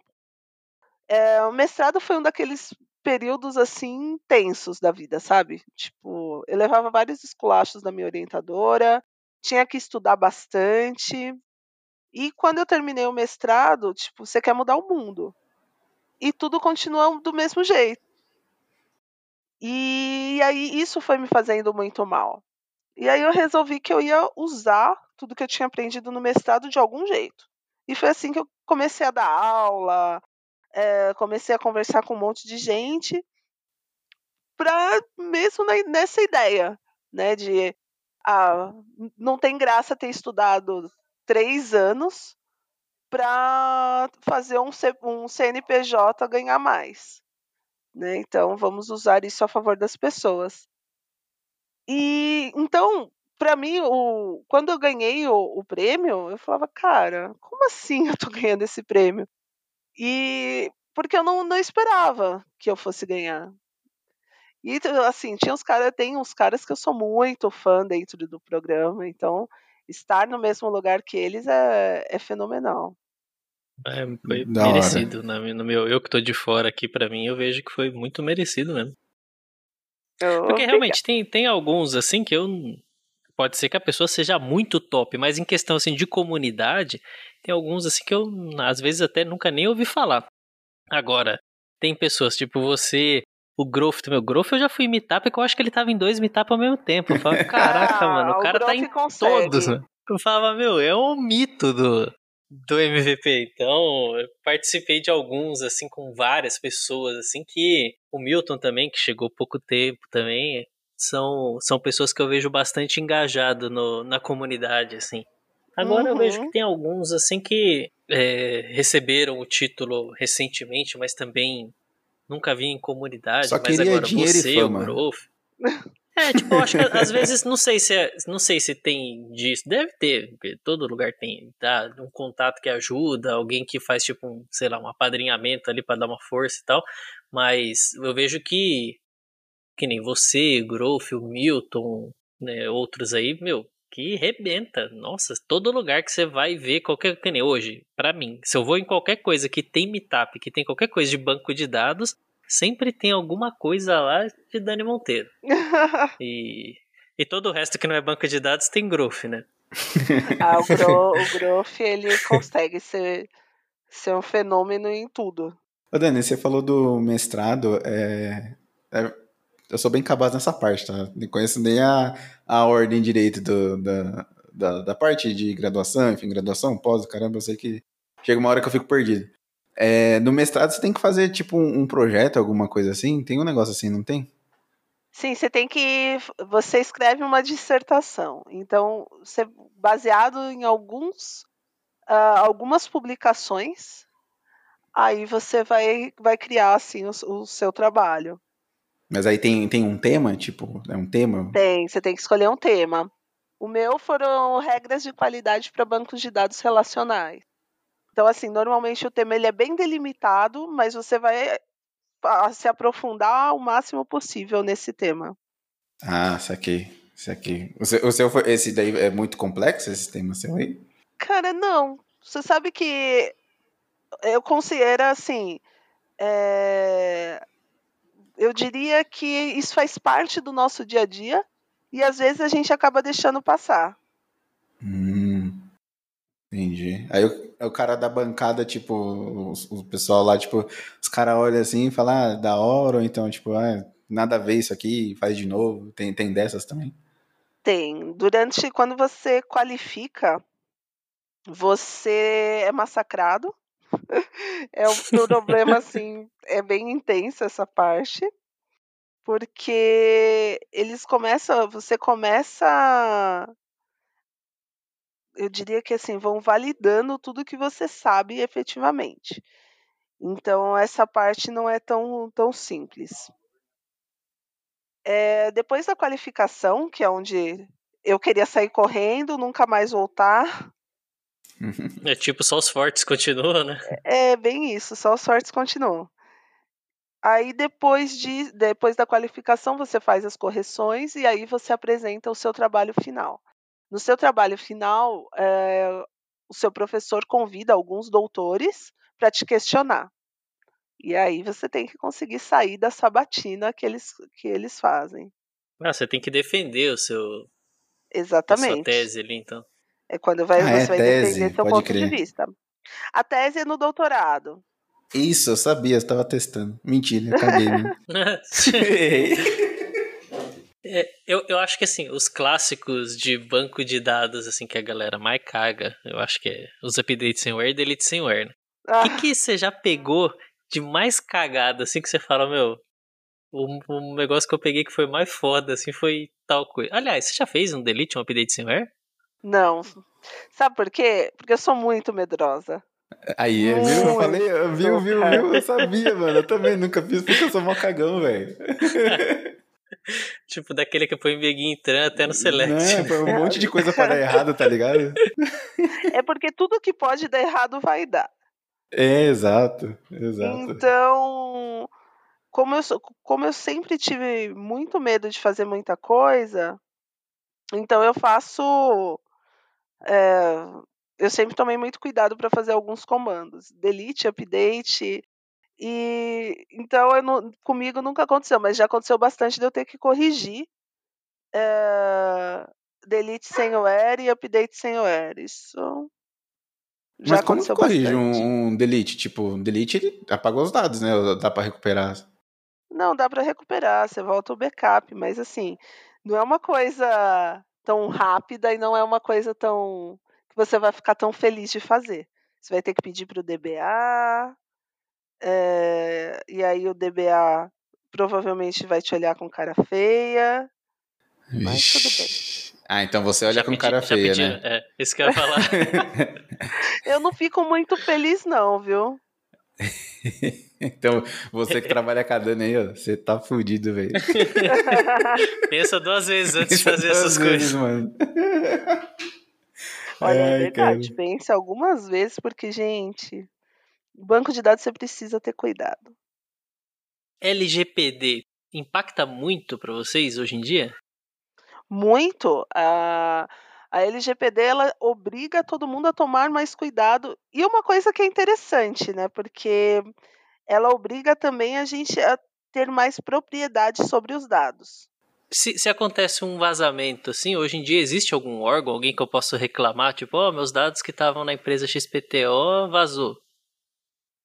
é, o mestrado foi um daqueles períodos assim tensos da vida, sabe? Tipo, eu levava vários esculachos da minha orientadora, tinha que estudar bastante. E quando eu terminei o mestrado, tipo, você quer mudar o mundo. E tudo continua do mesmo jeito. E aí isso foi me fazendo muito mal. E aí eu resolvi que eu ia usar tudo que eu tinha aprendido no mestrado de algum jeito. E foi assim que eu comecei a dar aula, eh, comecei a conversar com um monte de gente, pra, mesmo na- nessa ideia, né, de ah, não tem graça ter estudado três anos para fazer um, C- um CNPJ ganhar mais. Né? Então vamos usar isso a favor das pessoas. E então, para mim, o, quando eu ganhei o, o prêmio, eu falava, cara, como assim eu tô ganhando esse prêmio? E porque eu não, não esperava que eu fosse ganhar. E assim, tinha uns caras, tem uns caras que eu sou muito fã dentro do programa, então estar no mesmo lugar que eles é, é fenomenal. É, foi Da hora. merecido, na- no meu, eu que tô de fora aqui, pra mim, eu vejo que foi muito merecido mesmo. Eu- Porque realmente tem, tem alguns assim que eu. Pode ser que a pessoa seja muito top, mas em questão assim de comunidade, tem alguns assim que eu às vezes até nunca nem ouvi falar. Agora, tem pessoas tipo você, o também. O Growth eu já fui meetup porque eu acho que ele tava em dois meetup ao mesmo tempo. Eu falava, caraca, Ah, mano, o cara tá em consegue. todos. Eu falava, meu, é um mito do, do MVP. Então, eu participei de alguns, assim, com várias pessoas, assim, que o Milton também, que chegou pouco tempo também, são, são pessoas que eu vejo bastante engajado no, na comunidade, assim. Agora eu Uhum. vejo que tem alguns, assim, que é, receberam o título recentemente, mas também nunca vi em comunidade. Só mas queria agora dinheiro e você, fama. o Growth, é, tipo, eu acho que às vezes, não sei se é, não sei se tem disso, deve ter, porque todo lugar tem, tá? Um contato que ajuda, alguém que faz, tipo, um, sei lá, um apadrinhamento ali pra dar uma força e tal, mas eu vejo que, que nem você, Growth, o Milton, né, outros aí, meu, que rebenta, nossa, todo lugar que você vai ver qualquer, que nem hoje, pra mim, se eu vou em qualquer coisa que tem meetup, que tem qualquer coisa de banco de dados, sempre tem alguma coisa lá de Dani Monteiro. E, e todo o resto que não é banco de dados tem growth, né? Ah, o, Gro, o Groff, ele consegue ser, ser um fenômeno em tudo. Ô, Dani, você falou do mestrado, é, é- eu sou bem capaz nessa parte, tá? Não conheço nem a, a ordem direito do- da, da, da parte de graduação, enfim, graduação, pós, caramba, eu sei que chega uma hora que eu fico perdido. É, no mestrado você tem que fazer, tipo, um, um projeto, alguma coisa assim? Tem um negócio assim, não tem? Sim, você tem que. Você escreve uma dissertação. Então, você, baseado em alguns, ah, algumas publicações, aí você vai, vai criar assim, o, o seu trabalho. Mas aí tem, tem um tema, tipo, é um tema? Tem, você tem que escolher um tema. O meu foram regras de qualidade para bancos de dados relacionais. Então, assim, normalmente o tema ele é bem delimitado, mas você vai se aprofundar o máximo possível nesse tema. Ah, saquei, Isso aqui. O seu, o seu foi- esse daí é muito complexo, esse sistema seu aí? Cara, não. Você sabe que eu considero assim. é, Eu diria que isso faz parte do nosso dia a dia e às vezes a gente acaba deixando passar. Hum, entendi. Aí o, aí o cara da bancada, tipo, o, o pessoal lá, tipo, os caras olham assim e falam, ah, da hora, ou então, tipo, ah, nada a ver isso aqui, faz de novo. Tem, tem dessas também. Tem. Durante quando você qualifica, você é massacrado. É um problema assim, é bem intenso essa parte. Porque eles começam, você começa, eu diria que assim, vão validando tudo que você sabe efetivamente. Então essa parte não é tão, tão simples. É, depois da qualificação, que é onde eu queria sair correndo, nunca mais voltar, É tipo, só os fortes continuam, né? É bem isso, só os fortes continuam. Aí depois de depois da qualificação você faz as correções e aí você apresenta o seu trabalho final. No seu trabalho final, eh, o seu professor convida alguns doutores para te questionar. E aí você tem que conseguir sair da sabatina que eles, que eles fazem. Ah, você tem que defender o seu, a sua Exatamente. tese ali, então. É quando vai, Ah, é você vai tese, defender seu pode ponto crer. de vista. A tese é no doutorado. Isso, eu sabia, eu tava testando. Mentira, caguei, né? É, eu, eu acho que assim, os clássicos de banco de dados assim que a galera mais caga, eu acho que é os updates sem e delete sem né? O Ah, que, que você já pegou de mais cagada, assim, que você fala, meu, o, o negócio que eu peguei que foi mais foda, assim, foi tal coisa. Aliás, você já fez um delete, um update sem Não. Sabe por quê? Porque eu sou muito medrosa. Aí, viu? Eu falei, eu- viu, Muito, viu, viu? Eu sabia, mano. Eu também nunca fiz porque eu sou mó cagão, velho. Tipo, daquele que põe Beguinho entrando até no select. Né? Foi um monte de coisa pra dar errado, tá ligado? É porque tudo que pode dar errado vai dar. É, exato, exato. Então, como eu, sou- como eu sempre tive muito medo de fazer muita coisa, então eu faço. É, eu sempre tomei muito cuidado para fazer alguns comandos. Delete, update. E então não- comigo nunca aconteceu, mas já aconteceu bastante de eu ter que corrigir. é, delete sem where e update sem where. Isso já Mas como corrige um, um delete? Tipo, um delete ele apagou os dados, né? Dá pra recuperar. Não, dá para recuperar, você volta o backup, mas assim, não é uma coisa tão rápida e não é uma coisa tão que você vai ficar tão feliz de fazer. Você vai ter que pedir para o DBA, eh, e aí o DBA provavelmente vai te olhar com cara feia. Mas tudo bem. Ah, então você olha Já com pedi- cara feia, pedi- né? É, isso que eu ia falar. Eu não fico muito feliz não, viu? então, você que trabalha cadando aí, ó, você tá fudido, velho. Pensa duas vezes antes de fazer Duas essas vezes, coisas. mano. Olha, é verdade, cara. pense algumas vezes, porque, gente, banco de dados você precisa ter cuidado. LGPD impacta muito pra vocês hoje em dia? Muito. A, a LGPD ela obriga todo mundo a tomar mais cuidado. E uma coisa que é interessante, né? Porque ela obriga também a gente a ter mais propriedade sobre os dados. Se, se acontece um vazamento, assim, hoje em dia existe algum órgão, alguém que eu possa reclamar, tipo, ó, meus dados que estavam na empresa XPTO vazou.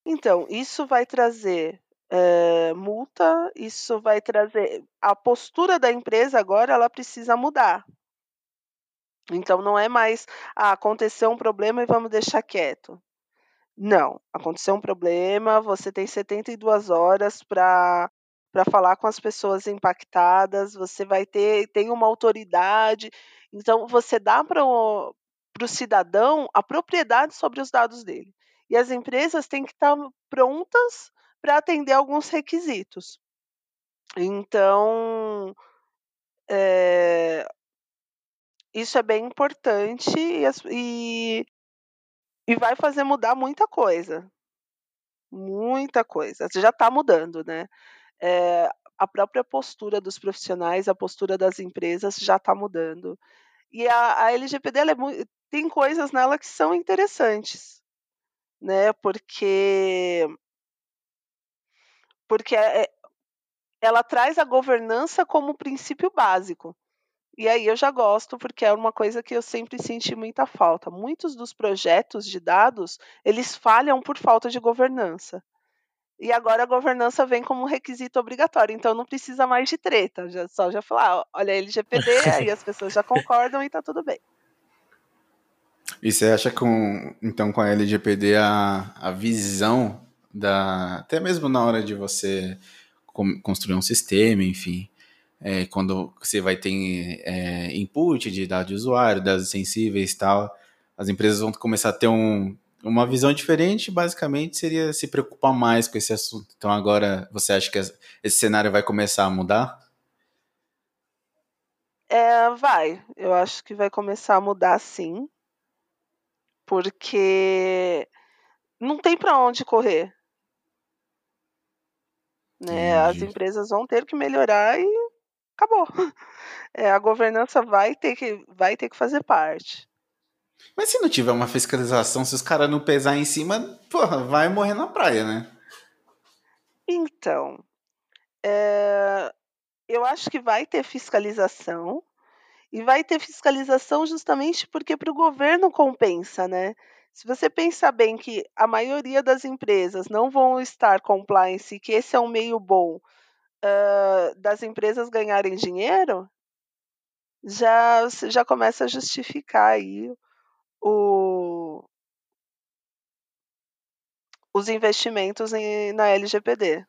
Então, isso vai trazer eh, multa, isso vai trazer. A postura da empresa agora ela precisa mudar. Então não é mais ah, aconteceu um problema e vamos deixar quieto. Não, aconteceu um problema, você tem 72 horas para para falar com as pessoas impactadas, você vai ter tem uma autoridade, então você dá para o cidadão a propriedade sobre os dados dele. E as empresas têm que estar prontas para atender alguns requisitos. Então, eh, isso é bem importante e, e, e vai fazer mudar muita coisa. Muita coisa. Já está mudando, né? Eh, a própria postura dos profissionais, a postura das empresas já está mudando. E a, a LGPD é tem coisas nela que são interessantes, né? Porque porque é- é- ela traz a governança como princípio básico. E aí eu já gosto, porque é uma coisa que eu sempre senti muita falta. Muitos dos projetos de dados, eles falham por falta de governança. E agora a governança vem como um requisito obrigatório, então não precisa mais de treta, já, só já falar, ó, olha LGPD, aí as pessoas já concordam e tá tudo bem. E você acha com então com a LGPD a, a visão da até mesmo na hora de você construir um sistema, enfim, é, quando você vai ter é, input de dados de usuário, dados sensíveis e tal, as empresas vão começar a ter um, uma visão diferente, basicamente seria se preocupar mais com esse assunto. Então agora você acha que esse cenário vai começar a mudar? É, vai, eu acho que vai começar a mudar sim, porque não tem para onde correr. Né? As empresas vão ter que melhorar e acabou. É, a governança vai ter que vai ter que fazer parte. Mas se não tiver uma fiscalização, se os caras não pesar em cima, porra, vai morrer na praia, né? Então, eh, eu acho que vai ter fiscalização e vai ter fiscalização justamente porque para o governo compensa, né? Se você pensar bem que a maioria das empresas não vão estar compliance, que esse é um meio bom ah, das empresas ganharem dinheiro, já já começa a justificar aí o, os investimentos em- na LGPD.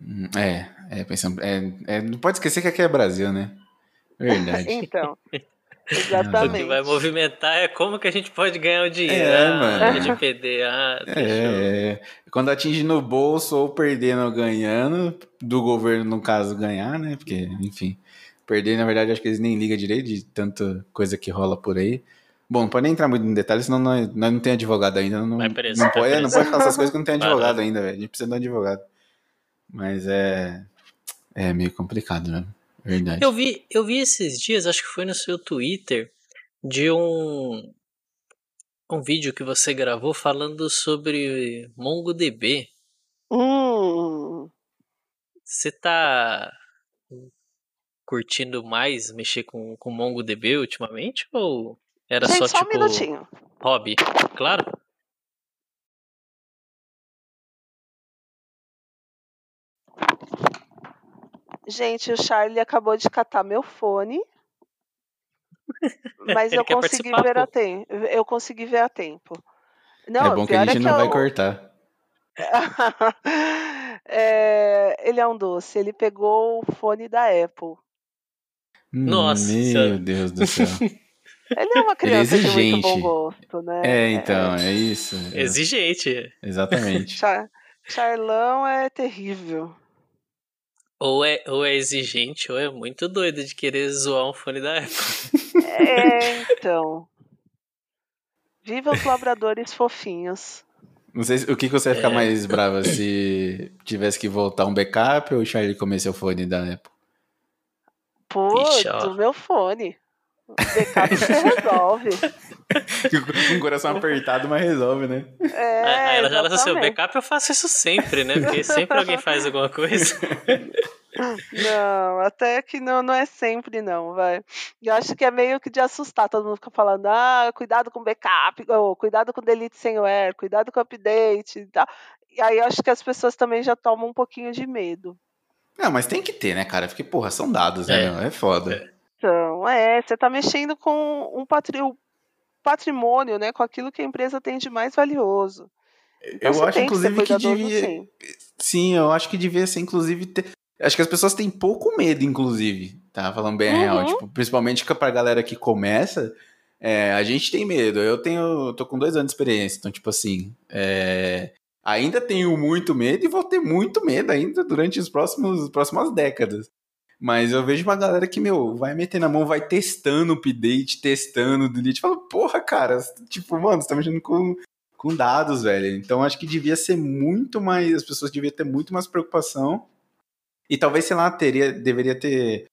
Hum, É, é, pensando, é, é, não pode esquecer que aqui é Brasil, né? Verdade. Então, O que exatamente. vai movimentar é como que a gente pode ganhar o dinheiro. É, ah, mano. LGPD, ah, fechou. É, é. quando atinge no bolso ou perdendo ou ganhando, do governo, no caso, ganhar, né? Porque, enfim, perder, na verdade, acho que eles nem ligam direito de tanta coisa que rola por aí. Bom, não pode nem entrar muito em detalhes, senão nós, nós não tem advogado ainda. Não, Vai preso, não, pode, é, não pode falar essas coisas que não tem advogado ainda, velho. A gente precisa de um advogado. Mas é. É meio complicado, né? Verdade. Eu vi, eu vi esses dias, acho que foi no seu Twitter, de um um vídeo que você gravou falando sobre MongoDB. Hum, Você tá curtindo mais mexer com, com MongoDB ultimamente? Ou era gente, só, só um tipo minutinho. hobby? Claro. Gente, o Charlie acabou de catar meu fone. Mas eu consegui ver pô. a tempo. Eu consegui ver a tempo. Não, é bom que a gente é que não vai eu- cortar. É, ele é um doce. Ele pegou o fone da Apple. Nossa Meu. Deus do céu. Ele é uma criança de muito bom gosto, né? É, então, é isso. Exigente. Exatamente. Char- Charlão é terrível. Ou é, ou é exigente, ou é muito doido de querer zoar um fone da Apple. É, então. Viva os labradores fofinhos. Não sei se- o que, que você ia ficar É. mais brava se tivesse que voltar um backup ou o Charlie comer seu fone da Apple. Pô, do meu fone. O backup você resolve. Com o coração apertado, mas resolve, né? É, Aí ela já lança seu exatamente. backup, eu faço isso sempre, né? Porque sempre alguém faz alguma coisa. Não, até que não, não é sempre não, vai. Eu acho que é meio que de assustar, todo mundo fica falando, ah, cuidado com backup, ou cuidado com delete sem wear, cuidado com update e tal. E aí eu acho que as pessoas também já tomam um pouquinho de medo. Não, mas tem que ter, né, cara? Porque, porra, são dados, né? É. É foda. Então, é, você tá mexendo com um patri- o patrimônio, né, com aquilo que a empresa tem de mais valioso. Então eu acho, que inclusive, que cuidadoso, devia. sim. Sim, eu acho que devia ser, inclusive, ter. Acho que as pessoas têm pouco medo, inclusive. Tá falando bem a real. Uhum. Tipo, principalmente que pra galera que começa, é, a gente tem medo. Eu tenho. tô com dois anos de experiência, então, tipo assim. é, ainda tenho muito medo e vou ter muito medo ainda durante os próximos as próximas décadas. Mas eu vejo uma galera que, meu, vai metendo a mão, vai testando o update, testando o delete. Fala, porra, cara, tipo, mano, você tá mexendo com, com dados, velho. Então acho que devia ser muito mais. As pessoas deviam ter muito mais preocupação E talvez, sei lá, teria, deveria ter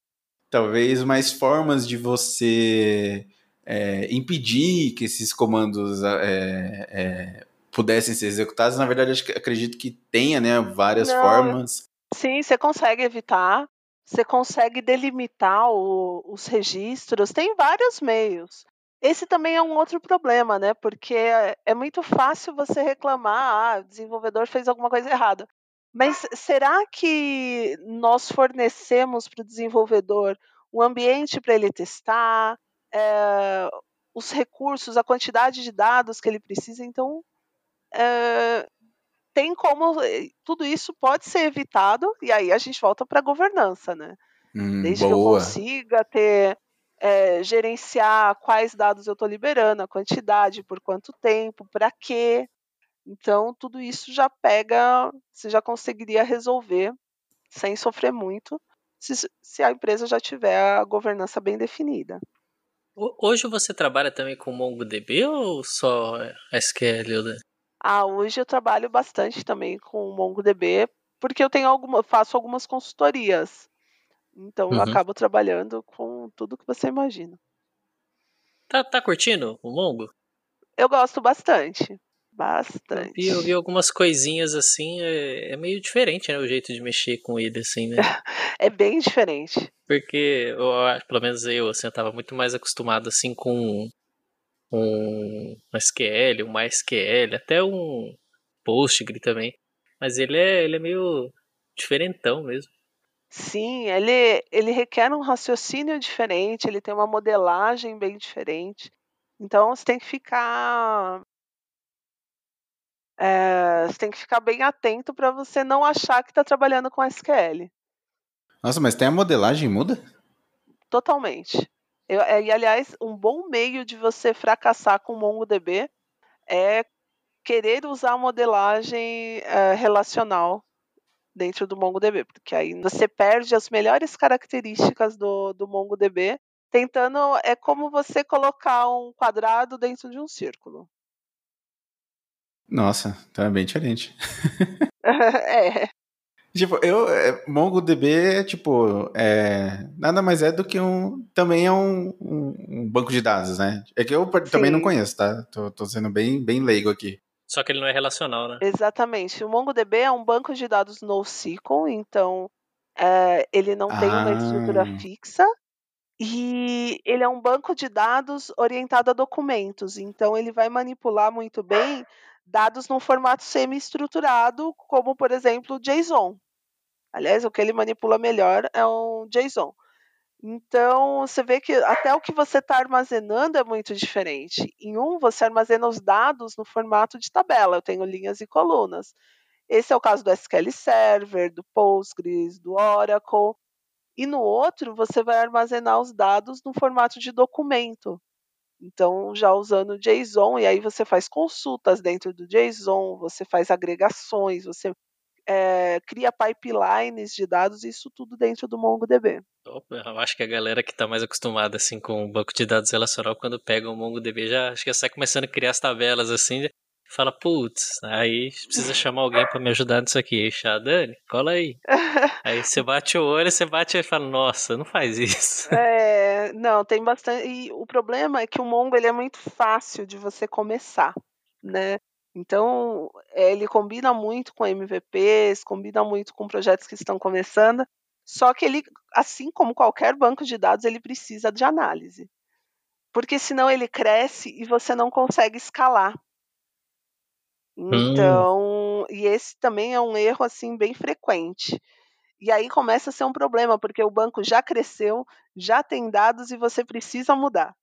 talvez mais formas de você é, impedir que esses comandos é, é, pudessem ser executados. Na verdade, acho que, acredito que tenha né, várias Não, formas. Sim, você consegue evitar, você consegue delimitar o- os registros, tem vários meios. Esse também é um outro problema, né? Porque é, é muito fácil você reclamar, ah, o desenvolvedor fez alguma coisa errada. Mas será que nós fornecemos para o desenvolvedor um ambiente para ele testar, eh, os recursos, a quantidade de dados que ele precisa? Então, eh, tem como. eh, Tudo isso pode ser evitado, e aí a gente volta para a governança, né? Hum, Desde que eu boa. consiga ter, eh, gerenciar quais dados eu estou liberando, a quantidade, por quanto tempo, para quê. Então, tudo isso já pega, você já conseguiria resolver sem sofrer muito, se, se a empresa já tiver a governança bem definida. Ho- Hoje você trabalha também com MongoDB ou só SQL? Ah, hoje eu trabalho bastante também com o MongoDB, porque eu tenho alguma, faço algumas consultorias. Então eu Uhum. acabo trabalhando com tudo que você imagina. Tá, tá curtindo o Mongo? Eu gosto bastante. Eu Bastante. eu vi algumas coisinhas assim, é, é meio diferente, né? O jeito de mexer com ele, assim, né? É bem diferente. Porque, eu, pelo menos eu, assim, eu tava muito mais acostumado, assim, com um SQL, um MySQL, até um Postgre também. Mas ele é, ele é meio diferentão mesmo. Sim, ele, ele requer um raciocínio diferente, ele tem uma modelagem bem diferente. Então você tem que ficar. eh, você tem que ficar bem atento para você não achar que está trabalhando com SQL. Nossa, mas tem a modelagem muda? Totalmente. Eu- é, e, aliás, um bom meio de você fracassar com o MongoDB é querer usar a modelagem eh, relacional dentro do MongoDB, porque aí você perde as melhores características do, do MongoDB tentando. É como você colocar um quadrado dentro de um círculo. Nossa, tá bem diferente. é, Tipo, eu. é, MongoDB é tipo. É, nada mais é do que um. Também é um, um- um banco de dados, né? É que eu também não Sim. conheço, tá? Tô, tô sendo bem, bem leigo aqui. Só que ele não é relacional, né? exatamente. O MongoDB é um banco de dados NoSQL, então eh, ele não tem uma estrutura Ah. fixa. E ele é um banco de dados orientado a documentos, então ele vai manipular muito bem dados num formato semi-estruturado, como por exemplo o JSON. Aliás, o que ele manipula melhor é um JSON. Então, você vê que até o que você está armazenando é muito diferente. Em um, você armazena os dados no formato de tabela, eu tenho linhas e colunas. Esse é o caso do SQL Server, do Postgres, do Oracle. E no outro, você vai armazenar os dados no formato de documento. Então, já usando o JSON, e aí você faz consultas dentro do JSON, você faz agregações, você eh, cria pipelines de dados, isso tudo dentro do MongoDB. Opa, Eu acho que a galera que tá mais acostumada assim com o banco de dados relacional, quando pega o MongoDB, já acho que já sai começando a criar as tabelas assim, fala, putz, aí precisa chamar alguém pra me ajudar nisso aqui. Chá, Dani, cola aí. Aí você bate o olho, você bate e fala, nossa, não faz isso. É, não, tem bastante. E o problema é que o Mongo ele é muito fácil de você começar, né? Então, eh, ele combina muito com MVPs, combina muito com projetos que estão começando, só que ele, assim como qualquer banco de dados, ele precisa de análise. Porque senão ele cresce e você não consegue escalar. Então, e esse também é um erro assim bem frequente. E aí começa a ser um problema, porque o banco já cresceu, já tem dados e você precisa mudar.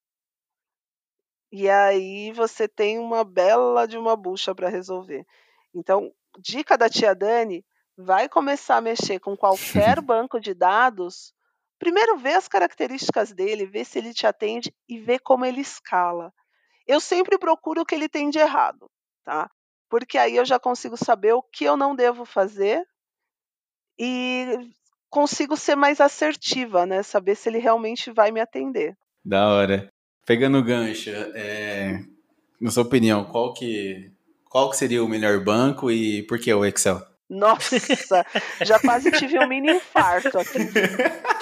E aí você tem uma bela de uma bucha para resolver. Então, dica da tia Dani, vai começar a mexer com qualquer banco de dados. Primeiro vê as características dele, vê se ele te atende e vê como ele escala. Eu sempre procuro o que ele tem de errado, tá? Porque aí eu já consigo saber o que eu não devo fazer e consigo ser mais assertiva, né? Saber se ele realmente vai me atender. Da hora. Pegando o gancho, é, na sua opinião, qual que, qual que seria o melhor banco e por que o Excel? Nossa, já quase tive um mini infarto aqui.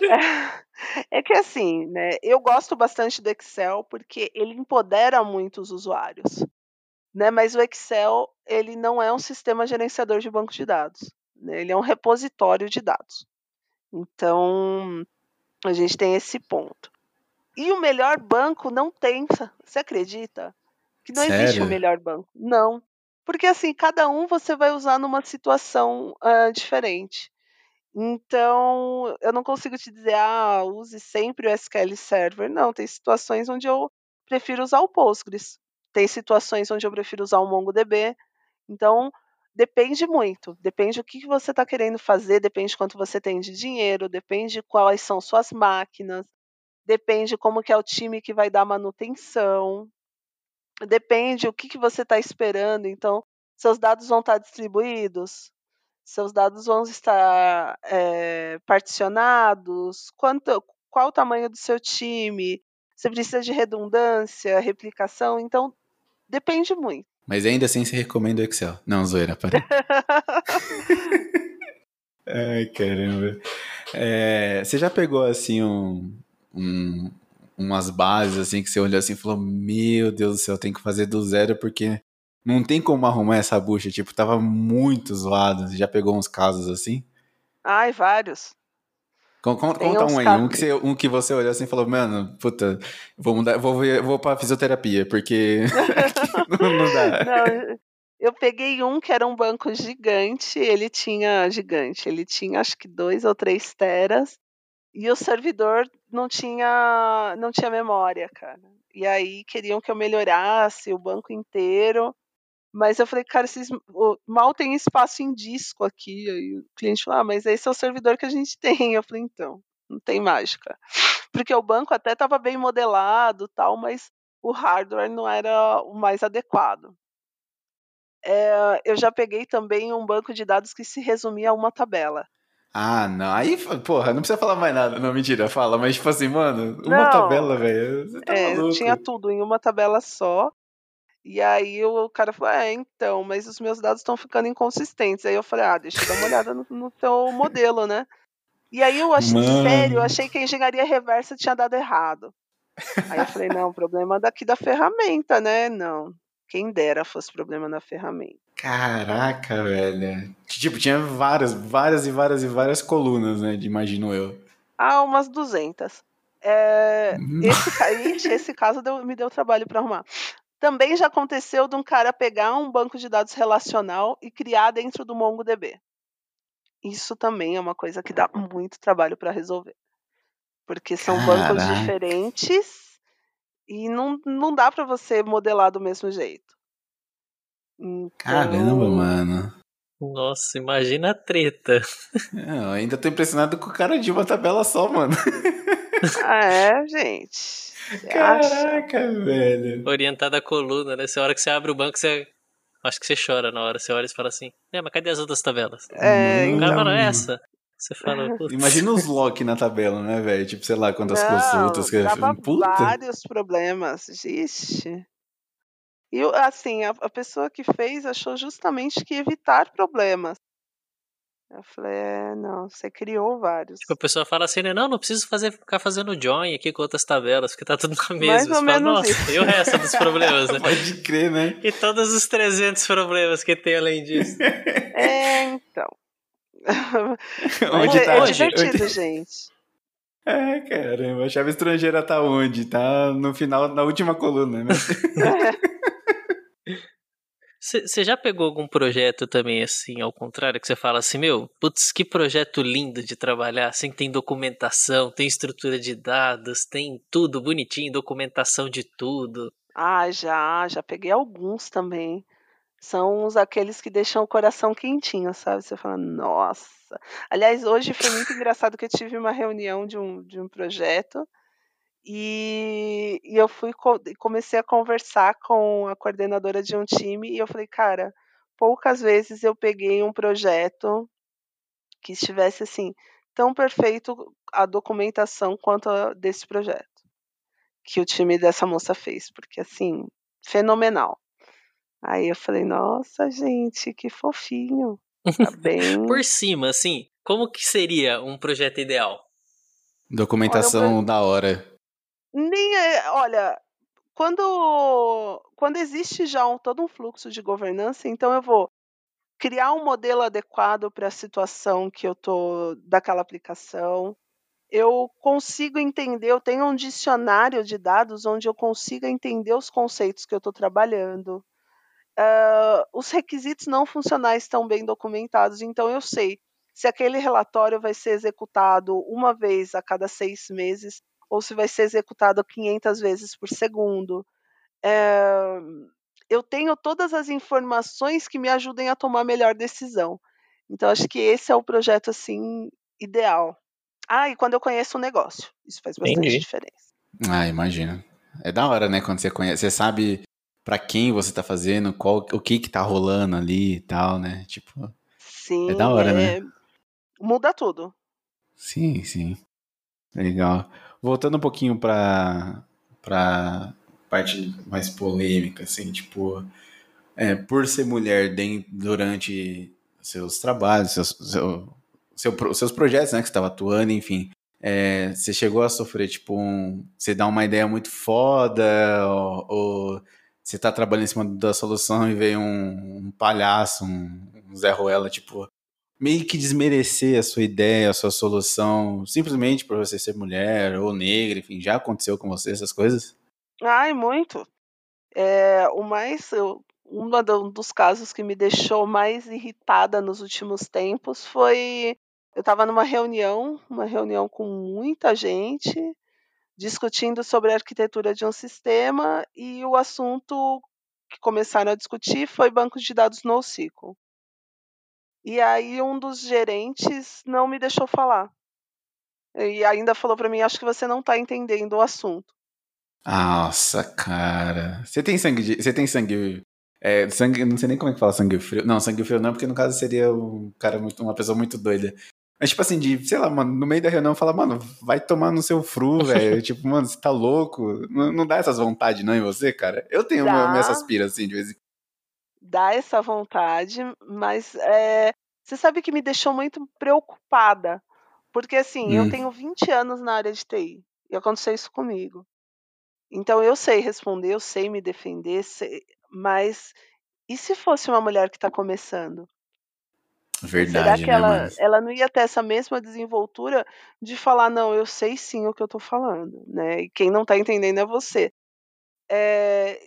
É, é que assim, né? Eu gosto bastante do Excel porque ele empodera muito os usuários, né? Mas o Excel ele não é um sistema gerenciador de banco de dados, né? Ele é um repositório de dados. Então a gente tem esse ponto. E o melhor banco não tem, você acredita? Que não existe o Sério? melhor banco. Não. Porque assim, cada um você vai usar numa situação ah, diferente. Então, eu não consigo te dizer, ah, use sempre o SQL Server. Não, tem situações onde eu prefiro usar o Postgres. Tem situações onde eu prefiro usar o MongoDB. Então, depende muito. Depende do que que você está querendo fazer, depende quanto você tem de dinheiro, depende quais são suas máquinas, depende como que é o time que vai dar manutenção, depende o que, que você está esperando. Então, seus dados vão estar distribuídos, seus dados vão estar eh, particionados, quanto, qual o tamanho do seu time, você precisa de redundância, replicação, então depende muito. Mas ainda assim você recomenda o Excel. Não, zoeira, parei. Ai, caramba. É, você já pegou assim um, um- umas bases assim que você olhou assim e falou: Meu Deus do céu, tem que fazer do zero porque não tem como arrumar essa bucha. Tipo, tava muito zoado. Você já pegou uns casos assim? Ai, vários. Conta uns um aí, casos- um que, você, um que você olhou assim e falou: Mano, puta, vou mudar, vou, vou pra fisioterapia porque não, não dá. Não, eu peguei um que era um banco gigante, ele tinha gigante, ele tinha acho que dois ou três teras e o servidor não tinha não tinha memória, cara. E aí queriam que eu melhorasse o banco inteiro, mas eu falei, cara, vocês mal tem espaço em disco aqui. Aí o cliente falou, ah, mas esse é o servidor que a gente tem. Eu falei, então, não tem mágica. Porque o banco até estava bem modelado, tal, mas o hardware não era o mais adequado. Eh, eu já peguei também um banco de dados que se resumia a uma tabela. Ah, não. Aí, porra, não precisa falar mais nada. Não, mentira, fala. Mas, tipo assim, mano, uma Não, tabela, velho. Você tá É, maluco. tinha tudo em uma tabela só. E aí o cara falou: É, então, mas os meus dados estão ficando inconsistentes. Aí eu falei: Ah, deixa eu dar uma olhada no, no teu modelo, né? E aí eu achei, sério, eu Mano. achei que a engenharia reversa tinha dado errado. Aí eu falei: Não, problema daqui da ferramenta, né? Não. Quem dera fosse problema na ferramenta. Caraca, velho. Tipo, tinha várias, várias e várias e várias colunas, né? Imagino eu. Ah, umas 200. É, Hum. esse, esse caso deu- me deu trabalho para arrumar. Também já aconteceu de um cara pegar um banco de dados relacional e criar dentro do MongoDB. Isso também é uma coisa que dá muito trabalho para resolver. Porque são bancos Caraca. diferentes e não, não dá para você modelar do mesmo jeito. Caramba, Então, mano. Nossa, imagina a treta. Eu ainda tô impressionado com o cara de uma tabela só, mano. Ah, é, gente. Você acha? Caraca, velho. Orientada a coluna, né? Você, a hora que você abre o banco, você. Acho que você chora na hora. Você olha e fala assim: É, mas cadê as outras tabelas? É, O cara então. fala, essa. Você fala, putz. Imagina os lock na tabela, né, velho? Tipo, sei lá quantas Não, consultas que dava Puta. vários problemas, existe. E assim, a, a pessoa que fez achou justamente que evitar problemas. Eu falei, é, não, você criou vários. Tipo, a pessoa fala assim, né? Não, não preciso fazer, ficar fazendo join aqui com outras tabelas, porque tá tudo na mesma. Mais Você ou fala, menos Nossa, isso. e o resto dos problemas, né? Pode crer, né? E todos os 300 problemas que tem além disso. É, então. Onde é, tá? é divertido, Onde- gente. É, caramba. A chave estrangeira tá onde? Tá no final, na última coluna, né? Você já pegou algum projeto também, assim, ao contrário, que você fala assim, meu, putz, que projeto lindo de trabalhar, assim, tem documentação, tem estrutura de dados, tem tudo bonitinho, documentação de tudo. Ah, já, já peguei alguns também. São uns aqueles que deixam o coração quentinho, sabe? Você fala, nossa. Aliás, hoje foi muito engraçado que eu tive uma reunião de um, de um projeto e, e eu fui co- e comecei a conversar com a coordenadora de um time e eu falei, cara, poucas vezes eu peguei um projeto que estivesse assim tão perfeito a documentação quanto a desse projeto que o time dessa moça fez, porque assim, fenomenal. Aí eu falei, nossa, gente, que fofinho. Tá bem. Por cima, assim, como que seria um projeto ideal? Documentação da hora. Nem é, olha, quando quando existe já um, todo um fluxo de governança, então eu vou criar um modelo adequado para a situação que eu tô daquela aplicação. Eu consigo entender, eu tenho um dicionário de dados onde eu consiga entender os conceitos que eu estou trabalhando. Ah, os requisitos não funcionais estão bem documentados, então eu sei se aquele relatório vai ser executado uma vez a cada seis meses ou se vai ser executado 500 vezes por segundo. Eh, eu tenho todas as informações que me ajudem a tomar a melhor decisão. Então, acho que esse é o projeto assim ideal. Ah, e quando eu conheço o negócio, isso faz bastante Entendi. diferença. Ah, imagina. É da hora, né? Quando você conhece, você sabe pra quem você tá fazendo, qual, o que que tá rolando ali e tal, né? Tipo, Sim, da hora, né? é- muda tudo. sim, sim. Legal. Voltando um pouquinho pra, pra parte mais polêmica, assim, tipo, é, por ser mulher den- durante seus trabalhos, seus, seu, seu seus projetos, né, que estava atuando, enfim, é, você chegou a sofrer, tipo, um, você dá uma ideia muito foda, ou, ou você tá trabalhando em cima da solução e veio um, um palhaço, um, um Zé Ruela, tipo, meio que desmerecer a sua ideia, a sua solução, simplesmente por você ser mulher ou negra, enfim, já aconteceu com você essas coisas? Ai, muito. É, o mais, eu, um dos casos que me deixou mais irritada nos últimos tempos foi eu estava numa reunião, uma reunião com muita gente, discutindo sobre a arquitetura de um sistema e o assunto que começaram a discutir foi banco de dados NoSQL. E aí um dos gerentes não me deixou falar. E ainda falou para mim, acho que você não está entendendo o assunto. Nossa, cara. Você tem sangue de. Você tem sangue. É, sangue. Não sei nem como é que fala sangue frio. Não, sangue frio não, porque no caso seria um cara muito, uma pessoa muito doida. Mas, tipo assim, de, sei lá, mano, no meio da reunião fala, mano, vai tomar no seu fru, velho. tipo, mano, você tá louco? Não, não dá essas vontades, não, em você, cara? Eu tenho uma, minhas aspiras, assim, de vez em dá essa vontade, mas é, você sabe que me deixou muito preocupada, porque assim, eu Hum. tenho 20 anos na área de TI e aconteceu isso comigo. Então eu sei responder, eu sei me defender, sei- mas e se fosse uma mulher que está começando? Verdade, Será que né, ela, mano? ela não ia ter essa mesma desenvoltura de falar, não, eu sei sim o que eu estou falando, né? E quem não está entendendo é você. É,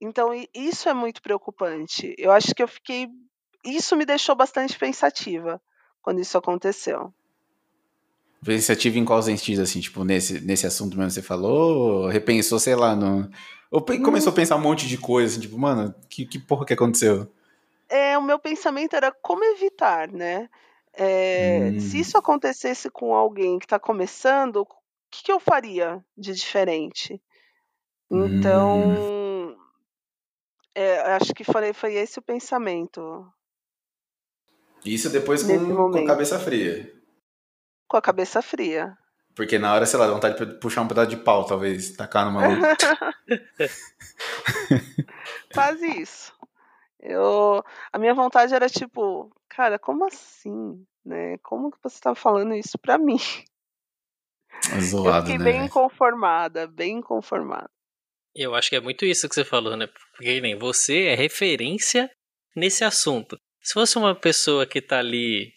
então, isso é muito preocupante. Eu acho que eu fiquei. Isso me deixou bastante pensativa quando isso aconteceu. Pensativa em qual sentido, assim, tipo, nesse, nesse assunto mesmo que você falou? Ou repensou, sei lá, no. Ou começou a pensar um monte de coisa, assim, tipo, mano, que, que porra que aconteceu? É, o meu pensamento era como evitar, né? É, Se Hum. isso acontecesse com alguém que está começando, o que, que eu faria de diferente? Hum. É, acho que foi, foi esse o pensamento Isso depois com, com cabeça fria. com a cabeça fria. Porque na hora, sei lá, dá vontade de puxar um pedaço de pau, talvez, tacar no maluco. Quase isso. Eu, a minha vontade era tipo, cara, como assim, né? Como que você tá falando isso pra mim? Eu Zoado, fiquei né, bem velho? inconformada, bem inconformada. Eu acho que é muito isso que você falou, né? Porque nem você é referência nesse assunto. Se fosse uma pessoa que tá ali,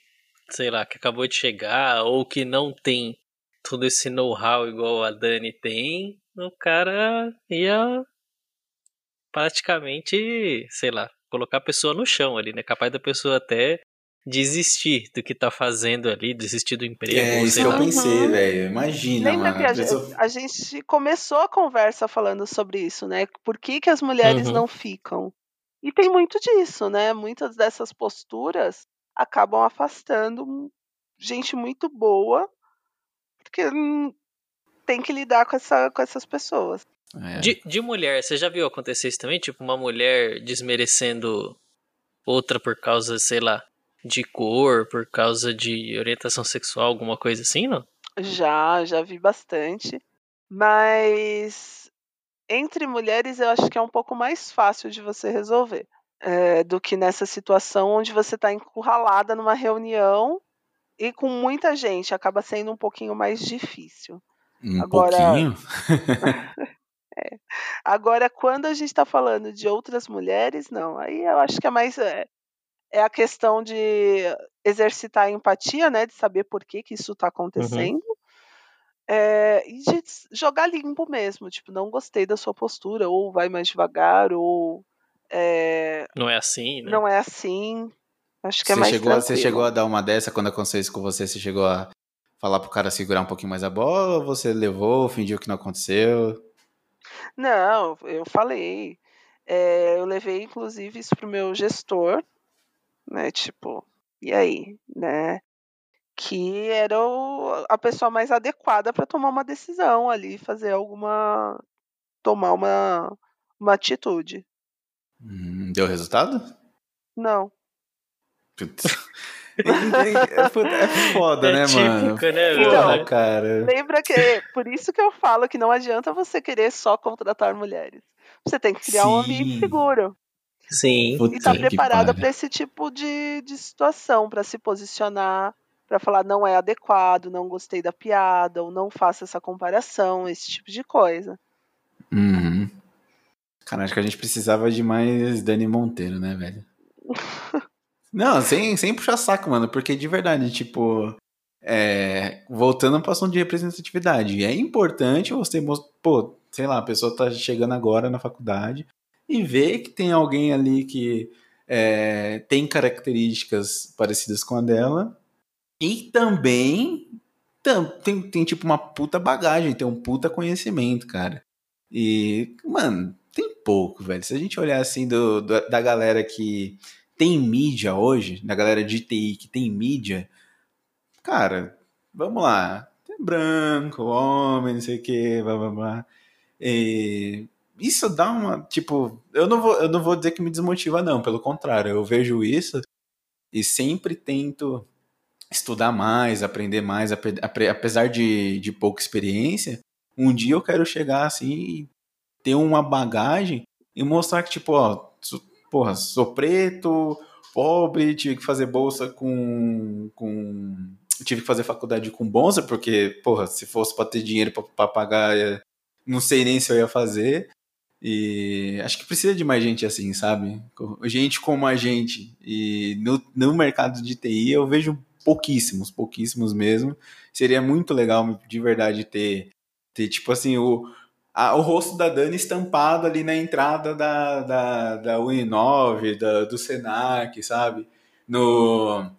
sei lá, que acabou de chegar ou que não tem todo esse know-how igual a Dani tem, o cara ia praticamente, sei lá, colocar a pessoa no chão ali, né? Capaz da pessoa até desistir do que tá fazendo ali, desistir do emprego, É isso que eu pensei, Uhum. velho. Imagina, Lembra mano. que A pessoa... a gente começou a conversa falando sobre isso, né? Por que, que as mulheres Uhum. não ficam? E tem muito disso, né? Muitas dessas posturas acabam afastando gente muito boa, porque tem que lidar com, essa, com essas pessoas. É. De, de mulher, você já viu acontecer isso também? Tipo, uma mulher desmerecendo outra por causa, sei lá, de cor, por causa de orientação sexual, alguma coisa assim, não? Já, já vi bastante. Mas entre mulheres eu acho que é um pouco mais fácil de você resolver. eh, do que nessa situação onde você está encurralada numa reunião e com muita gente, acaba sendo um pouquinho mais difícil. Um Agora- pouquinho. Agora, quando a gente está falando de outras mulheres, não. Aí eu acho que é mais é, é a questão de exercitar a empatia, né? De saber por que, que isso está acontecendo. É, e de jogar limpo mesmo. Tipo, não gostei da sua postura, ou vai mais devagar, ou é, Não é assim, né? não é assim. Acho que é Você mais chegou, você chegou a dar uma dessa quando aconteceu isso com você? Você chegou a falar pro cara segurar um pouquinho mais a bola ou você levou, fingiu que não aconteceu? Não, eu falei. É, eu levei, inclusive, isso pro meu gestor, né? Tipo, e aí, né? Que era o- a pessoa mais adequada para tomar uma decisão ali, fazer alguma. tomar uma, uma atitude. Hum, deu resultado? Não. Putz. é foda- é foda, É né, mano? típico, né, meu? Porra, cara. Lembra que. Por isso que eu falo que não adianta você querer só contratar mulheres. Você tem que criar um ambiente Sim. seguro. Sim. Puta e estar que preparada para esse tipo de, de situação, para se posicionar, para falar não é adequado, não gostei da piada, ou não faça essa comparação, esse tipo de coisa. Uhum. Cara, acho que a gente precisava de mais Dani Monteiro, né, velho? Não, sem, sem puxar saco, mano, porque de verdade, tipo, é, voltando para assunto de representatividade, é importante você mostrar, pô, sei lá, a pessoa tá chegando agora na faculdade e ver que tem alguém ali que é, tem características parecidas com a dela e também tam- tem, tem, tipo, uma puta bagagem, tem um puta conhecimento, cara. E, mano, tem pouco, velho. Se a gente olhar assim do, do- da galera que tem mídia hoje, da galera de TI que tem mídia, cara, vamos lá. Tem branco, homem, não sei o que, blá blá blá. E isso dá uma. Tipo, eu não, vou, eu não vou dizer que me desmotiva, não. Pelo contrário, eu vejo isso e sempre tento estudar mais, aprender mais, apesar de, de pouca experiência. Um dia eu quero chegar assim e ter uma bagagem e mostrar que, tipo, ó, porra, sou preto, pobre, tive que fazer bolsa com. com tive que fazer faculdade com bolsa, porque, porra, se fosse pra ter dinheiro pra pagar, é, não sei nem se eu ia fazer. E acho que precisa de mais gente assim, sabe? Gente como a gente. E no, no mercado de TI eu vejo pouquíssimos, pouquíssimos mesmo. Seria muito legal, de verdade, ter, ter tipo assim, o, a- o rosto da Dani estampado ali na entrada da, da, da Uni9, da, do Senac, sabe? No,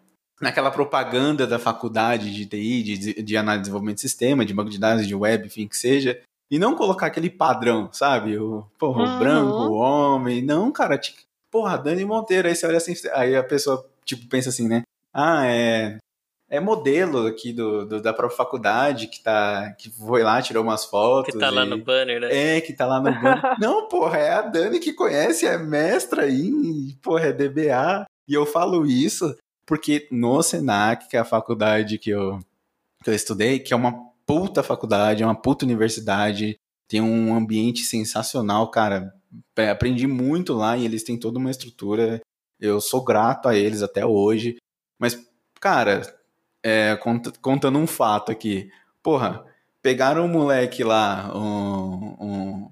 naquela propaganda da faculdade de TI, de, de análise de desenvolvimento de sistema, de banco de dados, de web, enfim, que seja. E não colocar aquele padrão, sabe? O, porra, o Uhum. branco, o homem. Não, cara, tipo, porra, Dani Monteiro. Aí você olha assim, aí a pessoa, tipo, pensa assim, né? Ah, é, é modelo aqui do, do- da própria faculdade que tá que foi lá, tirou umas fotos. Que tá lá e- no banner, né? É, que tá lá no banco. Não, porra, é a Dani que conhece, é mestra aí, porra, é DBA. E eu falo isso porque no Senac, que é a faculdade que eu, que eu estudei, que é uma puta faculdade, é uma puta universidade, tem um ambiente sensacional, cara. Aprendi muito lá e eles têm toda uma estrutura. Eu sou grato a eles até hoje. Mas, cara, é, cont- contando um fato aqui. Porra, pegaram um moleque lá, um, um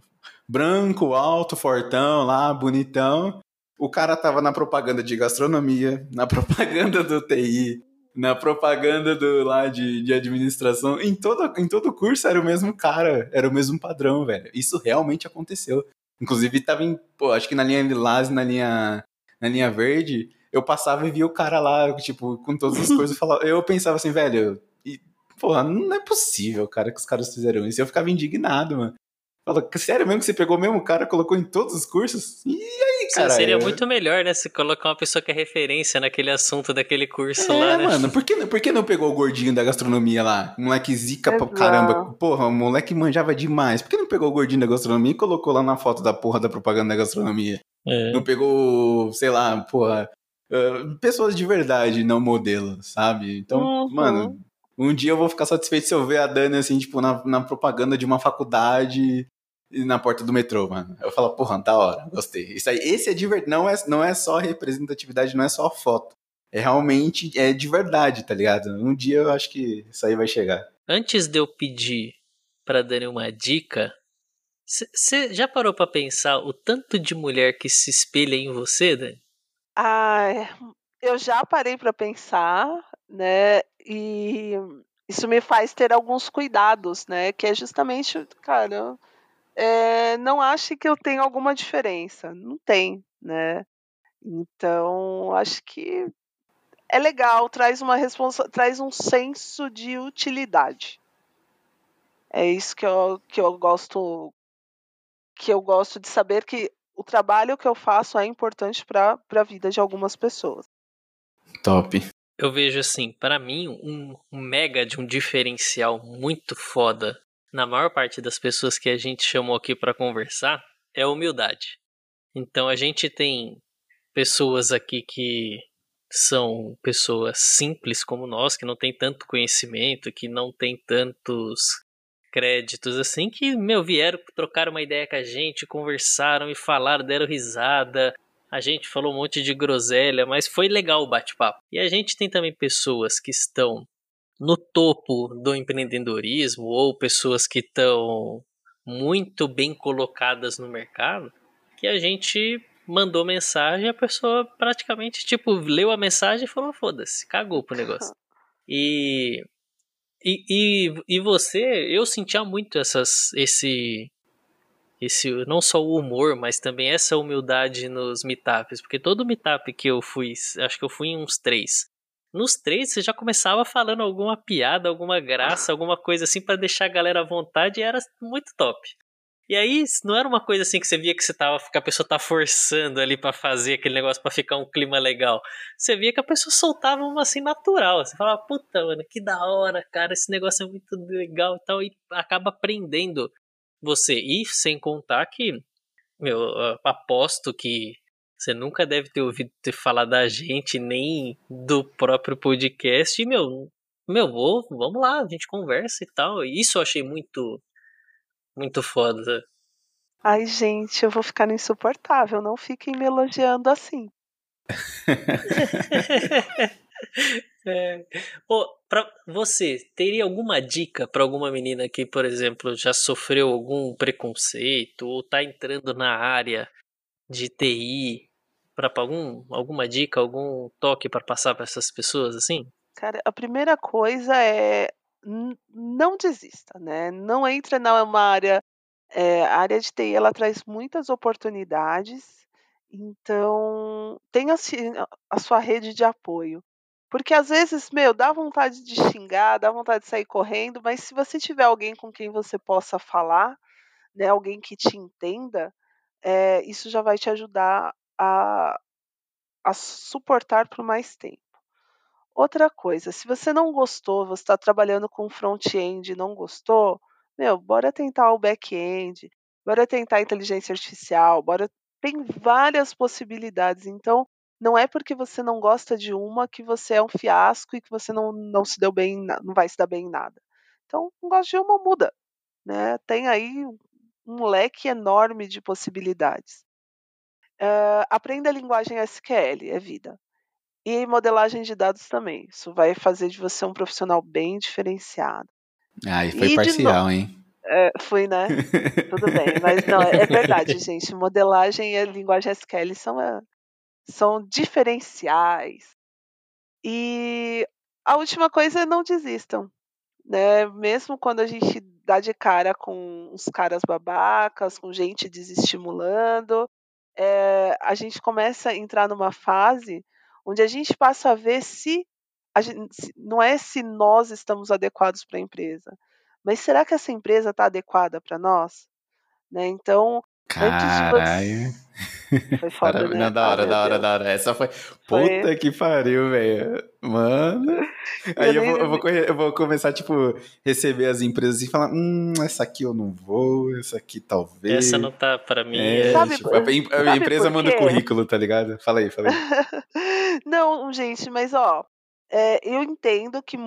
branco, alto, fortão lá, bonitão. O cara tava na propaganda de gastronomia, na propaganda do TI, na propaganda do lá de, de administração. Em todo, em todo curso era o mesmo cara, era o mesmo padrão, velho. Isso realmente aconteceu. Inclusive, tava em, pô, acho que na linha lilás na linha, na linha verde, eu passava e via o cara lá, tipo, com todas as coisas. Falava, eu pensava assim, velho, e, porra, não é possível, cara, que os caras fizeram isso. Eu ficava indignado, mano. Fala, sério mesmo que você pegou o mesmo cara, colocou em todos os cursos? E aí, cara? Seria muito melhor, né? Se colocar uma pessoa que é referência naquele assunto daquele curso É, lá, né? mano, por que, por que não pegou o gordinho da gastronomia lá? Moleque zica pra caramba. Porra, o moleque manjava demais. Por que não pegou o gordinho da gastronomia e colocou lá na foto da porra da propaganda da gastronomia? É. Não pegou, sei lá, porra, ah, pessoas de verdade, não modelo, sabe? Então, Uhum. mano, um dia eu vou ficar satisfeito se eu ver a Dani, assim, tipo, na, na propaganda de uma faculdade na porta do metrô, mano. Eu falo, porra, da hora, gostei. Isso aí, esse é de verdade, não é, não é só representatividade, não é só foto. É realmente, é de verdade, tá ligado? Um dia eu acho que isso aí vai chegar. Antes de eu pedir pra Dani uma dica, você já parou pra pensar o tanto de mulher que se espelha em você, Dani? Ah, eu já parei pra pensar, né? E isso me faz ter alguns cuidados, né? Que é justamente, cara, é, não ache que eu tenho alguma diferença. Não tem, né? Então, acho que é legal, traz uma responsa traz um senso de utilidade. É isso que eu, que eu gosto que eu gosto de saber que o trabalho que eu faço é importante para a vida de algumas pessoas. Top. Eu vejo assim, para mim, um, mega de um diferencial muito foda na maior parte das pessoas que a gente chamou aqui para conversar é humildade. Então a gente tem pessoas aqui que são pessoas simples como nós, que não tem tanto conhecimento, que não tem tantos créditos, assim, que, meu, vieram trocar uma ideia com a gente, conversaram e falaram, deram risada. A gente falou um monte de groselha, mas foi legal o bate-papo. E a gente tem também pessoas que estão no topo do empreendedorismo ou pessoas que estão muito bem colocadas no mercado, que a gente mandou mensagem e a pessoa praticamente, tipo, leu a mensagem e falou: foda-se, cagou pro negócio. E e, e, e você, eu sentia muito essas, esse, esse, não só o humor, mas também essa humildade nos meetups, porque todo meetup que eu fui, acho que eu fui em uns três. Nos três você já começava falando alguma piada, alguma graça, alguma coisa assim para deixar a galera à vontade e era muito top. E aí, não era uma coisa assim que você via que você tava, que a pessoa tá forçando ali para fazer aquele negócio para ficar um clima legal. Você via que a pessoa soltava uma assim natural. Você falava, puta, mano, que da hora, cara, esse negócio é muito legal e tal. E acaba aprendendo você. E sem contar que, meu, aposto que você nunca deve ter ouvido ter falar da gente, nem do próprio podcast. E, meu, meu, vou, vamos lá, a gente conversa e tal. E isso eu achei muito muito foda. Ai, gente, eu vou ficar insuportável. Não fiquem me elogiando assim. é. Pra você, teria alguma dica para alguma menina que, por exemplo, já sofreu algum preconceito ou tá entrando na área de TI? Para algum, alguma dica, algum toque para passar para essas pessoas assim? Cara, a primeira coisa é não desista, né, não entra numa área eh, a área de TI ela traz muitas oportunidades, então tenha a sua rede de apoio. Porque às vezes, meu, dá vontade de xingar, dá vontade de sair correndo, mas se você tiver alguém com quem você possa falar, né, alguém que te entenda, eh, isso já vai te ajudar a a suportar por mais tempo. Outra coisa, se você não gostou, você está trabalhando com front-end e não gostou, meu, bora tentar o back-end, bora tentar a inteligência artificial, bora tem várias possibilidades. Então, não é porque você não gosta de uma que você é um fiasco e que você não, não se deu bem, não vai se dar bem em nada. Então, não gosta de uma, muda. Né? Tem aí um leque enorme de possibilidades. Uh, aprenda a linguagem SQL, é vida. E modelagem de dados também. Isso vai fazer de você um profissional bem diferenciado. Ah, e foi e parcial, hein? É, fui, né? Tudo bem, mas não, é verdade, gente. Modelagem e linguagem SQL são, é, são diferenciais. E a última coisa é não desistam. Né? Mesmo quando a gente dá de cara com uns caras babacas, com gente desestimulando, é, a gente começa a entrar numa fase onde a gente passa a ver se, a gente, não é se nós estamos adequados para a empresa, mas será que essa empresa está adequada para nós? Né? Então, Caralho. Foi foda, né? Não, da hora, da hora, da hora. Essa foi. foi... Puta que pariu, velho. Mano. Aí eu, eu, vou, eu, vou correr, eu vou começar, tipo, receber as empresas e falar: hum, essa aqui eu não vou, essa aqui talvez. Essa não tá pra mim. É, sabe, tipo, a, a empresa manda o currículo, tá ligado? Fala aí, fala aí. não, gente, mas ó, é, eu entendo que,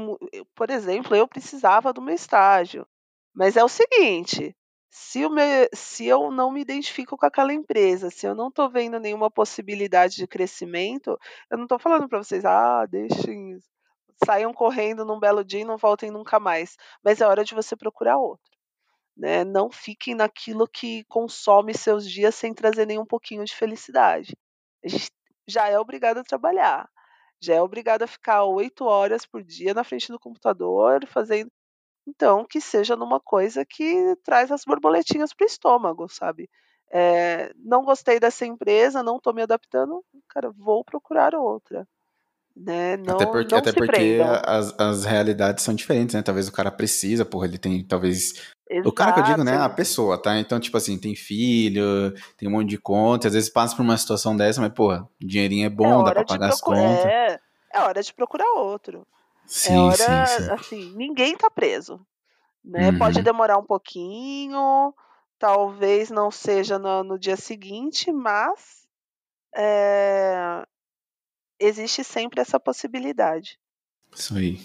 por exemplo, eu precisava do meu estágio. Mas é o seguinte: Se, o se eu não me identifico com aquela empresa, se eu não estou vendo nenhuma possibilidade de crescimento, eu não estou falando para vocês, ah, deixem, saiam correndo num belo dia e não voltem nunca mais. Mas é hora de você procurar outro. Né? Não fiquem naquilo que consome seus dias sem trazer nem um pouquinho de felicidade. A gente já é obrigado a trabalhar, já é obrigado a ficar oito horas por dia na frente do computador fazendo. Então, que seja numa coisa que traz as borboletinhas pro estômago, sabe? Eh, não gostei dessa empresa, não estou me adaptando, cara, vou procurar outra. Né? Não, Até porque, não até porque as, as realidades são diferentes, né? Talvez o cara precisa, porra, ele tem, talvez... O cara que eu digo, né? A Exato. pessoa, tá? Então, tipo assim, tem filho, tem um monte de conta, às vezes passa por uma situação dessa, mas, porra, dinheirinho é É bom, dá hora pra pagar as procurar. contas. É, é hora de procurar outro. É Sim, sim, hora, sim. assim, ninguém tá preso. Né? Pode Uhum. demorar um pouquinho, talvez não seja no, no dia seguinte, mas eh, existe sempre essa possibilidade. Isso aí.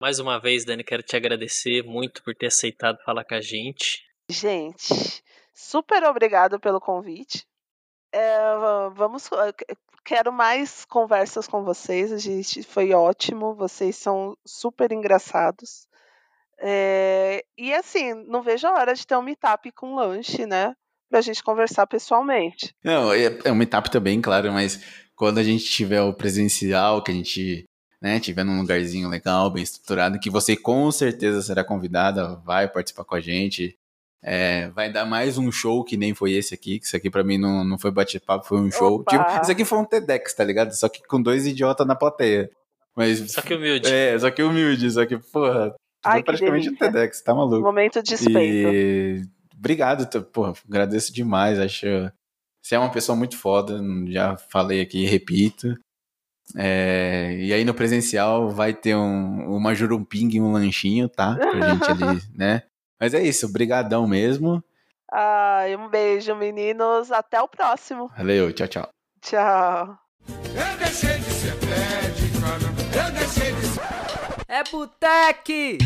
Mais uma vez, Dani, quero te agradecer muito por ter aceitado falar com a gente. Gente, super obrigado pelo convite. Va- vamos, quero mais conversas com vocês. A gente foi ótimo. Vocês são super engraçados. Eh, e assim, não vejo a hora de ter um meetup com lanche, né? Pra gente conversar pessoalmente. Não, é, é uma etapa também, claro, mas quando a gente tiver o presencial, que a gente, né, tiver num lugarzinho legal, bem estruturado, que você com certeza será convidada, vai participar com a gente. É, vai dar mais um show que nem foi esse aqui, que isso aqui pra mim não, não foi bate-papo, foi um show. Tipo, isso aqui foi um TEDx, tá ligado? Só que com dois idiotas na plateia. Mas, Só que humilde. é, só que humilde, só que, porra, Ai, praticamente um. TEDx, tá maluco. Momento de despeito. E obrigado, porra, agradeço demais. Acho você é uma pessoa muito foda, já falei aqui, repito. É, e aí no presencial vai ter um, uma jurumping e um lanchinho, tá? Pra gente ali, né? Mas é isso, brigadão mesmo. Ai, um beijo, meninos. Até o próximo. Valeu, tchau, tchau. Tchau. Eu deixei de ser pé de cana, eu deixei de ser É Botec!